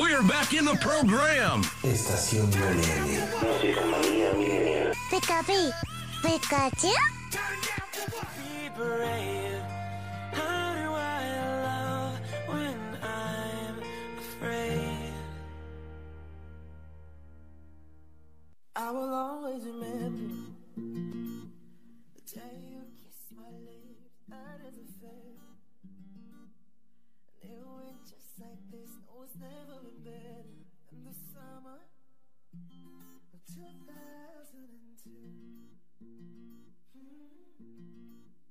We're back in the program. Estación Millennial. Música manía millennial. Pika Pi, Pikachu. Be brave. How do I love when I'm afraid? I will always remember never been better than the summer of 2002.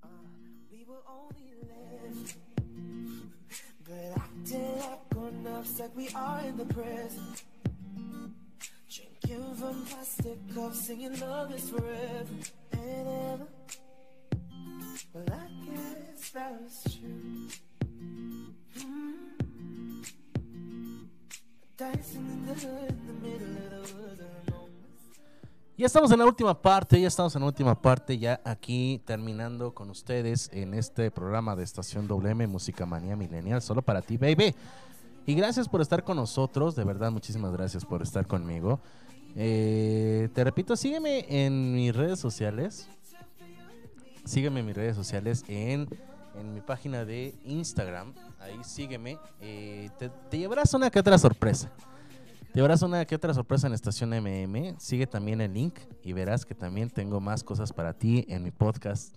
Uh, we were only left, but acting like grown-ups, like we are in the present. Drinking from plastic cups, singing love is forever and ever. Well, I guess that was true. Mm. Ya estamos en la última parte, ya estamos en la última parte, ya aquí terminando con ustedes en este programa de Estación WM Música Manía Milenial, solo para ti, baby. Y gracias por estar con nosotros, de verdad, muchísimas gracias por estar conmigo. Eh, te repito, sígueme en mis redes sociales. Sígueme en mis redes sociales en, en mi página de Instagram. Ahí sígueme. Eh, te, llevarás una que otra sorpresa. Te llevarás una que otra sorpresa en Estación MM. Sigue también el link y verás que también tengo más cosas para ti en mi podcast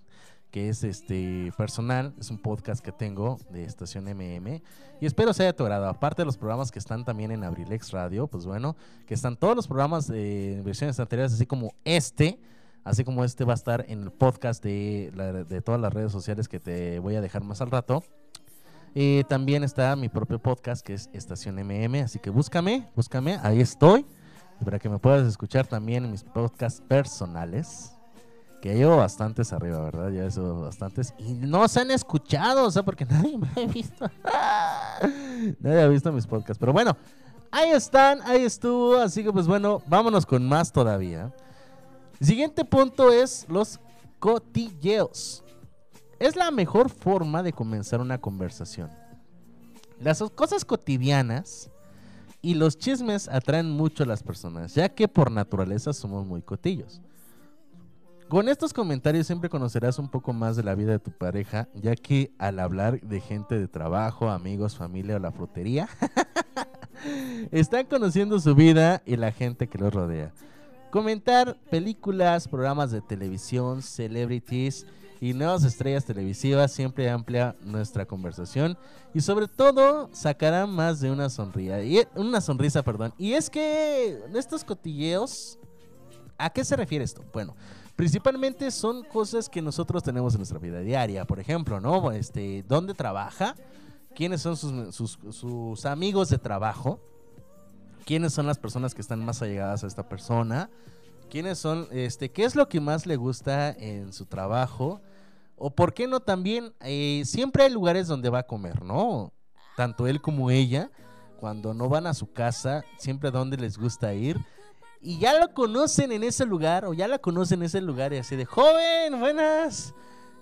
que es este personal, es un podcast que tengo de Estación MM y espero sea de tu agrado. Aparte de los programas que están también en Abrilex Radio, pues bueno, que están todos los programas de versiones anteriores, así como este, así como este va a estar en el podcast de, de todas las redes sociales que te voy a dejar más al rato. Eh, también está mi propio podcast que es Estación MM, así que búscame, búscame, ahí estoy, para que me puedas escuchar también en mis podcasts personales, que llevo bastantes arriba, ¿verdad? Ya eso bastantes, y no se han escuchado, o sea, porque nadie me ha visto, nadie ha visto mis podcasts, pero bueno, ahí están, ahí estuvo, así que pues bueno, vámonos con más todavía. Siguiente punto es los cotilleos. Es la mejor forma de comenzar una conversación. Las cosas cotidianas y los chismes atraen mucho a las personas, ya que por naturaleza somos muy cotillos. Con estos comentarios siempre conocerás un poco más de la vida de tu pareja, ya que al hablar de gente de trabajo, amigos, familia o la frutería, están conociendo su vida y la gente que los rodea. Comentar películas, programas de televisión, celebrities y nuevas estrellas televisivas siempre amplia nuestra conversación y sobre todo sacará más de una sonrisa. Y, una sonrisa, perdón. Y es que estos cotilleos, ¿a qué se refiere esto? Bueno, principalmente son cosas que nosotros tenemos en nuestra vida diaria. Por ejemplo, ¿no? Este, ¿dónde trabaja? ¿Quiénes son sus, sus- sus amigos de trabajo? quiénes son las personas que están más allegadas a esta persona, quiénes son, este, qué es lo que más le gusta en su trabajo, o por qué no también, eh, siempre hay lugares donde va a comer, ¿no? Tanto él como ella, cuando no van a su casa, siempre a donde les gusta ir. Y ya lo conocen en ese lugar, o ya la conocen en ese lugar, y así de, joven, buenas.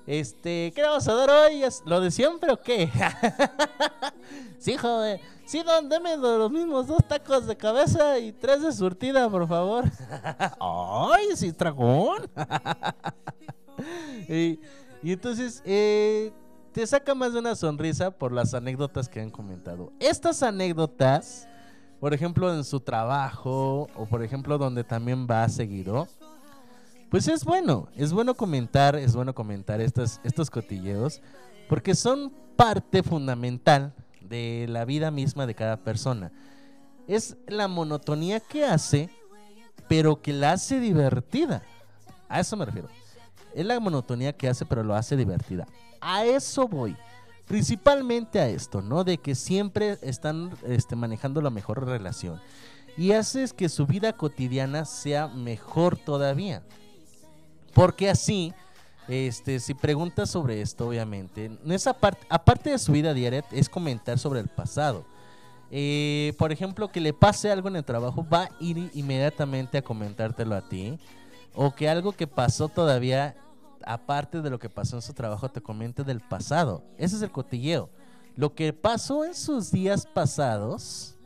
Este, ¿qué vamos a dar hoy? ¿Es ¿Lo de siempre o qué? sí, joven. Sí, don, deme de los mismos dos tacos de cabeza y tres de surtida, por favor. ¡Ay, sí, dragón! y, y entonces, eh, te saca más de una sonrisa por las anécdotas que han comentado. Estas anécdotas, por ejemplo, en su trabajo, o por ejemplo, donde también va seguido, pues es bueno, es bueno comentar, es bueno comentar estos, estos cotilleos, porque son parte fundamental de la vida misma de cada persona. Es la monotonía que hace, pero que la hace divertida. A eso me refiero. Es la monotonía que hace, pero lo hace divertida. A eso voy. Principalmente a esto, ¿no? De que siempre están este, manejando la mejor relación. Y haces que su vida cotidiana sea mejor todavía. Porque así, este, si preguntas sobre esto, obviamente, en esa parte, aparte de su vida diaria, es comentar sobre el pasado. Eh, por ejemplo, que le pase algo en el trabajo, va a ir inmediatamente a comentártelo a ti. O que algo que pasó todavía, aparte de lo que pasó en su trabajo, te comente del pasado. Ese es el cotilleo. Lo que pasó en sus días pasados,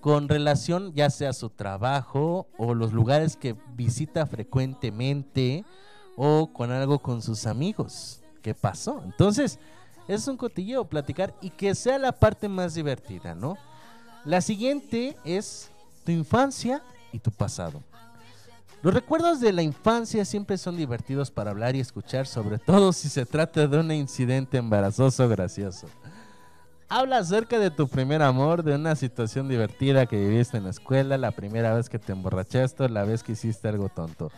con relación ya sea a su trabajo o los lugares que visita frecuentemente o con algo con sus amigos. ¿Qué pasó? Entonces, es un cotilleo platicar y que sea la parte más divertida, ¿no? La siguiente es tu infancia y tu pasado. Los recuerdos de la infancia siempre son divertidos para hablar y escuchar, sobre todo si se trata de un incidente embarazoso gracioso. Habla acerca de tu primer amor, de una situación divertida que viviste en la escuela, la primera vez que te emborrachaste, la vez que hiciste algo tonto.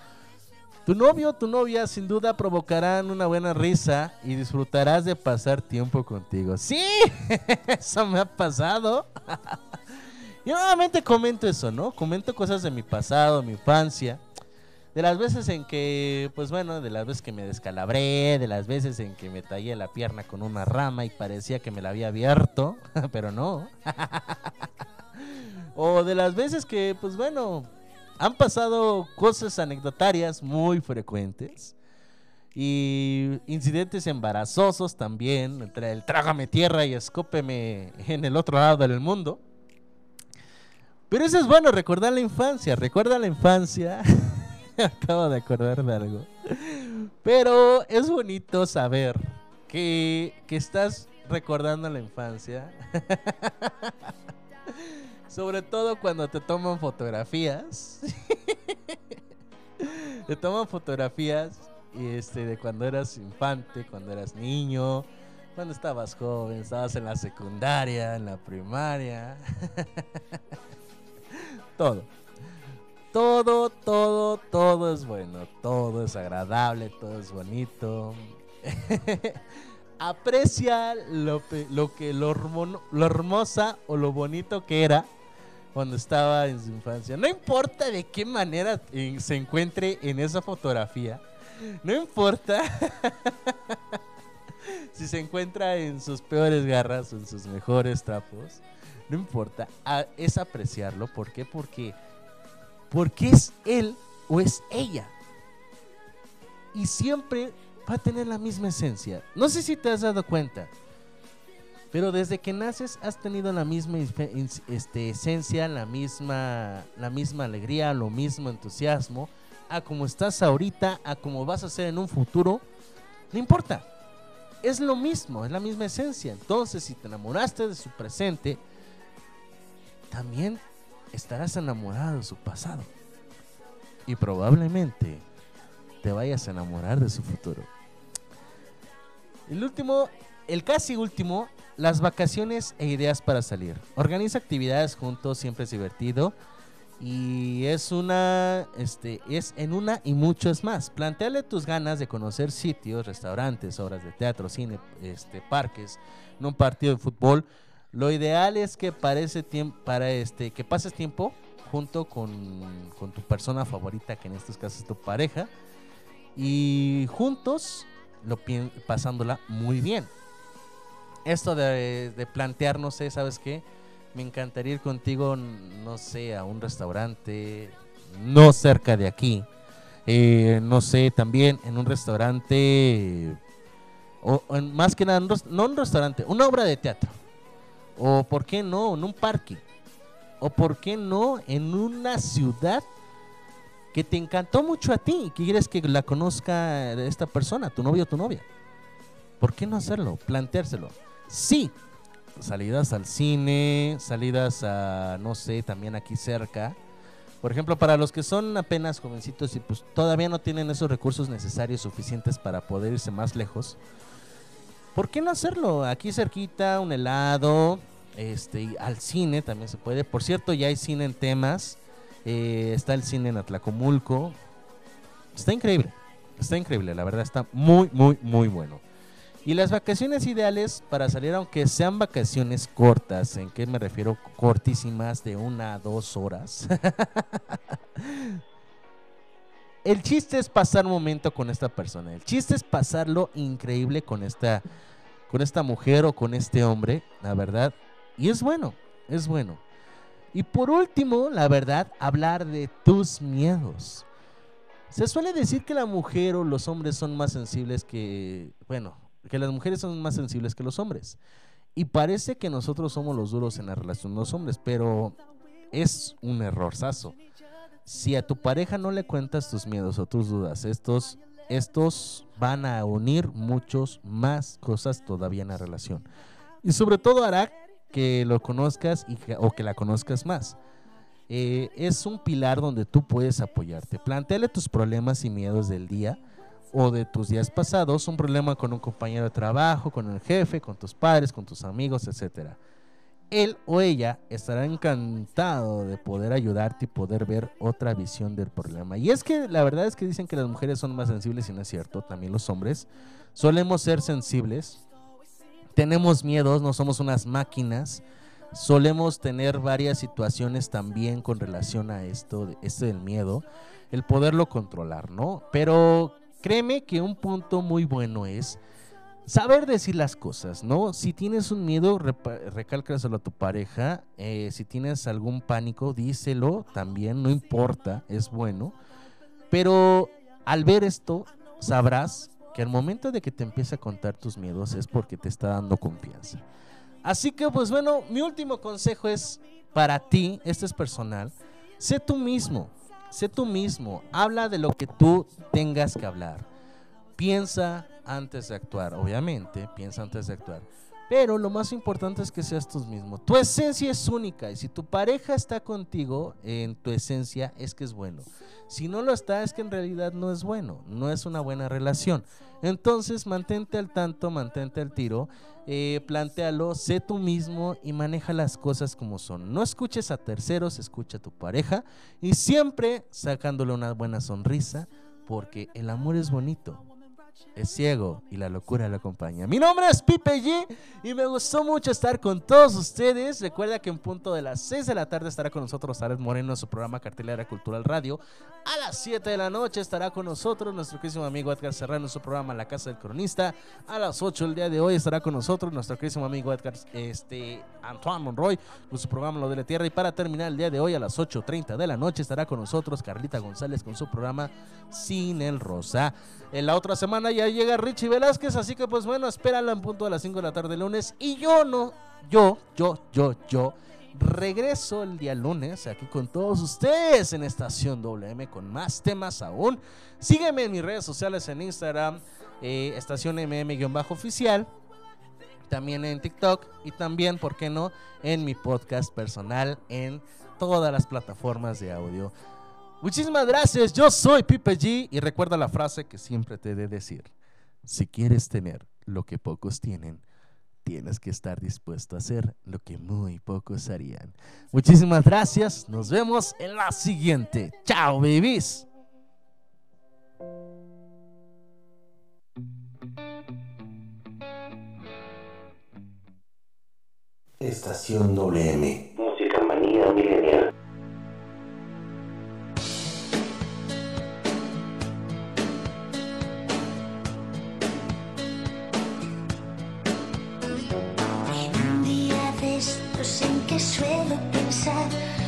Tu novio o tu novia sin duda provocarán una buena risa y disfrutarás de pasar tiempo contigo. Sí, eso me ha pasado. Yo nuevamente comento eso, ¿no? Comento cosas de mi pasado, mi infancia. De las veces en que, pues bueno, de las veces que me descalabré, de las veces en que me tallé la pierna con una rama y parecía que me la había abierto, pero no. o de las veces que, pues bueno, han pasado cosas anecdotarias muy frecuentes. Y incidentes embarazosos también, entre el trágame tierra y escópeme en el otro lado del mundo. Pero eso es bueno, recordar la infancia, recuerda la infancia. Acabo de acordar de algo. Pero es bonito saber que, que estás recordando la infancia. Sobre todo cuando te toman fotografías. te toman fotografías este de cuando eras infante, cuando eras niño, cuando estabas joven, estabas en la secundaria, en la primaria. todo. Todo, todo, todo es bueno, todo es agradable, todo es bonito. Aprecia lo, que lo, lo hermosa o lo bonito que era cuando estaba en su infancia. No importa de qué manera eh, se encuentre en esa fotografía. No importa si se encuentra en sus peores garras o en sus mejores trapos. No importa. a- es apreciarlo. ¿Por qué? Porque, porque es él o es ella. Y siempre va a tener la misma esencia. No sé si te has dado cuenta. Pero desde que naces has tenido la misma este, esencia, la misma, la misma alegría, lo mismo entusiasmo, a como estás ahorita, a como vas a ser en un futuro, no importa. Es lo mismo, es la misma esencia. Entonces, si te enamoraste de su presente, también estarás enamorado de su pasado. Y probablemente te vayas a enamorar de su futuro. El último, el casi último, las vacaciones e ideas para salir. Organiza actividades juntos, siempre es divertido. Y es una, este, es en una y muchos más. Planteale tus ganas de conocer sitios, restaurantes, obras de teatro, cine, este, parques, en un partido de fútbol. Lo ideal es que para ese para este, que pases tiempo junto con, con tu persona favorita, que en estos casos es tu pareja, y juntos lo pasándola muy bien. Esto de, de plantearnos, ¿eh? ¿sabes qué? Me encantaría ir contigo, no sé, a un restaurante, no cerca de aquí. Eh, no sé, también en un restaurante, o, o más que nada, no un restaurante, una obra de teatro. O por qué no, en un parque. O por qué no, en una ciudad que te encantó mucho a ti y que quieres que la conozca esta persona, tu novio o tu novia. ¿Por qué no hacerlo? Planteárselo. Sí, salidas al cine, salidas a, no sé, también aquí cerca. Por ejemplo, para los que son apenas jovencitos y pues todavía no tienen esos recursos necesarios suficientes para poder irse más lejos, ¿por qué no hacerlo? Aquí cerquita, un helado, este, al cine también se puede. Por cierto, ya hay cine en temas. eh, está el cine en Atlacomulco. Está increíble. Está increíble, la verdad está muy, muy, muy bueno. Y las vacaciones ideales para salir, aunque sean vacaciones cortas, ¿en qué me refiero? Cortísimas, de una a dos horas. El chiste es pasar un momento con esta persona. El chiste es pasarlo increíble con esta, con esta mujer o con este hombre, la verdad. Y es bueno, es bueno. Y por último, la verdad, hablar de tus miedos. Se suele decir que la mujer o los hombres son más sensibles que, bueno, que las mujeres son más sensibles que los hombres. Y parece que nosotros somos los duros en la relación los hombres, pero es un errorzazo. Si a tu pareja no le cuentas tus miedos o tus dudas, estos, estos van a unir muchos más cosas todavía en la relación. Y sobre todo hará que lo conozcas y que- o que la conozcas más. Eh, es un pilar donde tú puedes apoyarte. Planteale tus problemas y miedos del día o de tus días pasados, un problema con un compañero de trabajo, con el jefe, con tus padres, con tus amigos, etcétera. Él o ella estará encantado de poder ayudarte y poder ver otra visión del problema. Y es que la verdad es que dicen que las mujeres son más sensibles y no es cierto, también los hombres. Solemos ser sensibles, tenemos miedos, no somos unas máquinas. Solemos tener varias situaciones también con relación a esto, esto del miedo, el poderlo controlar, ¿no? Pero créeme que un punto muy bueno es saber decir las cosas, ¿no? Si tienes un miedo, recálcaselo a tu pareja. eh, si tienes algún pánico, díselo también, no importa, es bueno. Pero al ver esto, sabrás que al momento de que te empiece a contar tus miedos es porque te está dando confianza. Así que, pues bueno, mi último consejo es para ti, este es personal, sé tú mismo, sé tú mismo, habla de lo que tú tengas que hablar. Piensa antes de actuar, obviamente, piensa antes de actuar. Pero lo más importante es que seas tú mismo. Tu esencia es única y si tu pareja está contigo en tu esencia es que es bueno. Si no lo está es que en realidad no es bueno, no es una buena relación. Entonces mantente al tanto, mantente al tiro, eh, plantéalo, sé tú mismo y maneja las cosas como son. No escuches a terceros, escucha a tu pareja y siempre sacándole una buena sonrisa porque el amor es bonito es ciego y la locura lo acompaña. Mi nombre es Pipe G y me gustó mucho estar con todos ustedes. Recuerda que en punto de las 6 de la tarde estará con nosotros Ares Moreno en su programa Cartelera Cultural Radio. A las 7 de la noche estará con nosotros nuestro querísimo amigo Edgar Serrano en su programa La Casa del Cronista. A las 8 el día de hoy estará con nosotros nuestro querísimo amigo Edgar este, Antoine Monroy con su programa Lo de la Tierra. Y para terminar el día de hoy a las 8.30 de la noche estará con nosotros Carlita González con su programa Sin el Rosa. En la otra semana ya llega Richie Velázquez, así que pues bueno, espéralo en punto de las 5 de la tarde el lunes. Y yo no, yo, yo, yo, yo, regreso el día lunes aquí con todos ustedes en Estación WM con más temas aún. Sígueme en mis redes sociales en Instagram, eh, Estación MM-oficial, también en TikTok y también, ¿por qué no?, en mi podcast personal en todas las plataformas de audio. Muchísimas gracias, yo soy Pipe G y recuerda la frase que siempre te he de decir. Si quieres tener lo que pocos tienen, tienes que estar dispuesto a hacer lo que muy pocos harían. Muchísimas gracias, nos vemos en la siguiente. Chao, babies. Estación WM. Que suelo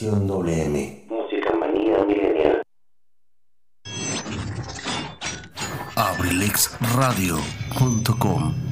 Estación WM. Música manía milenial. abrilexradio.com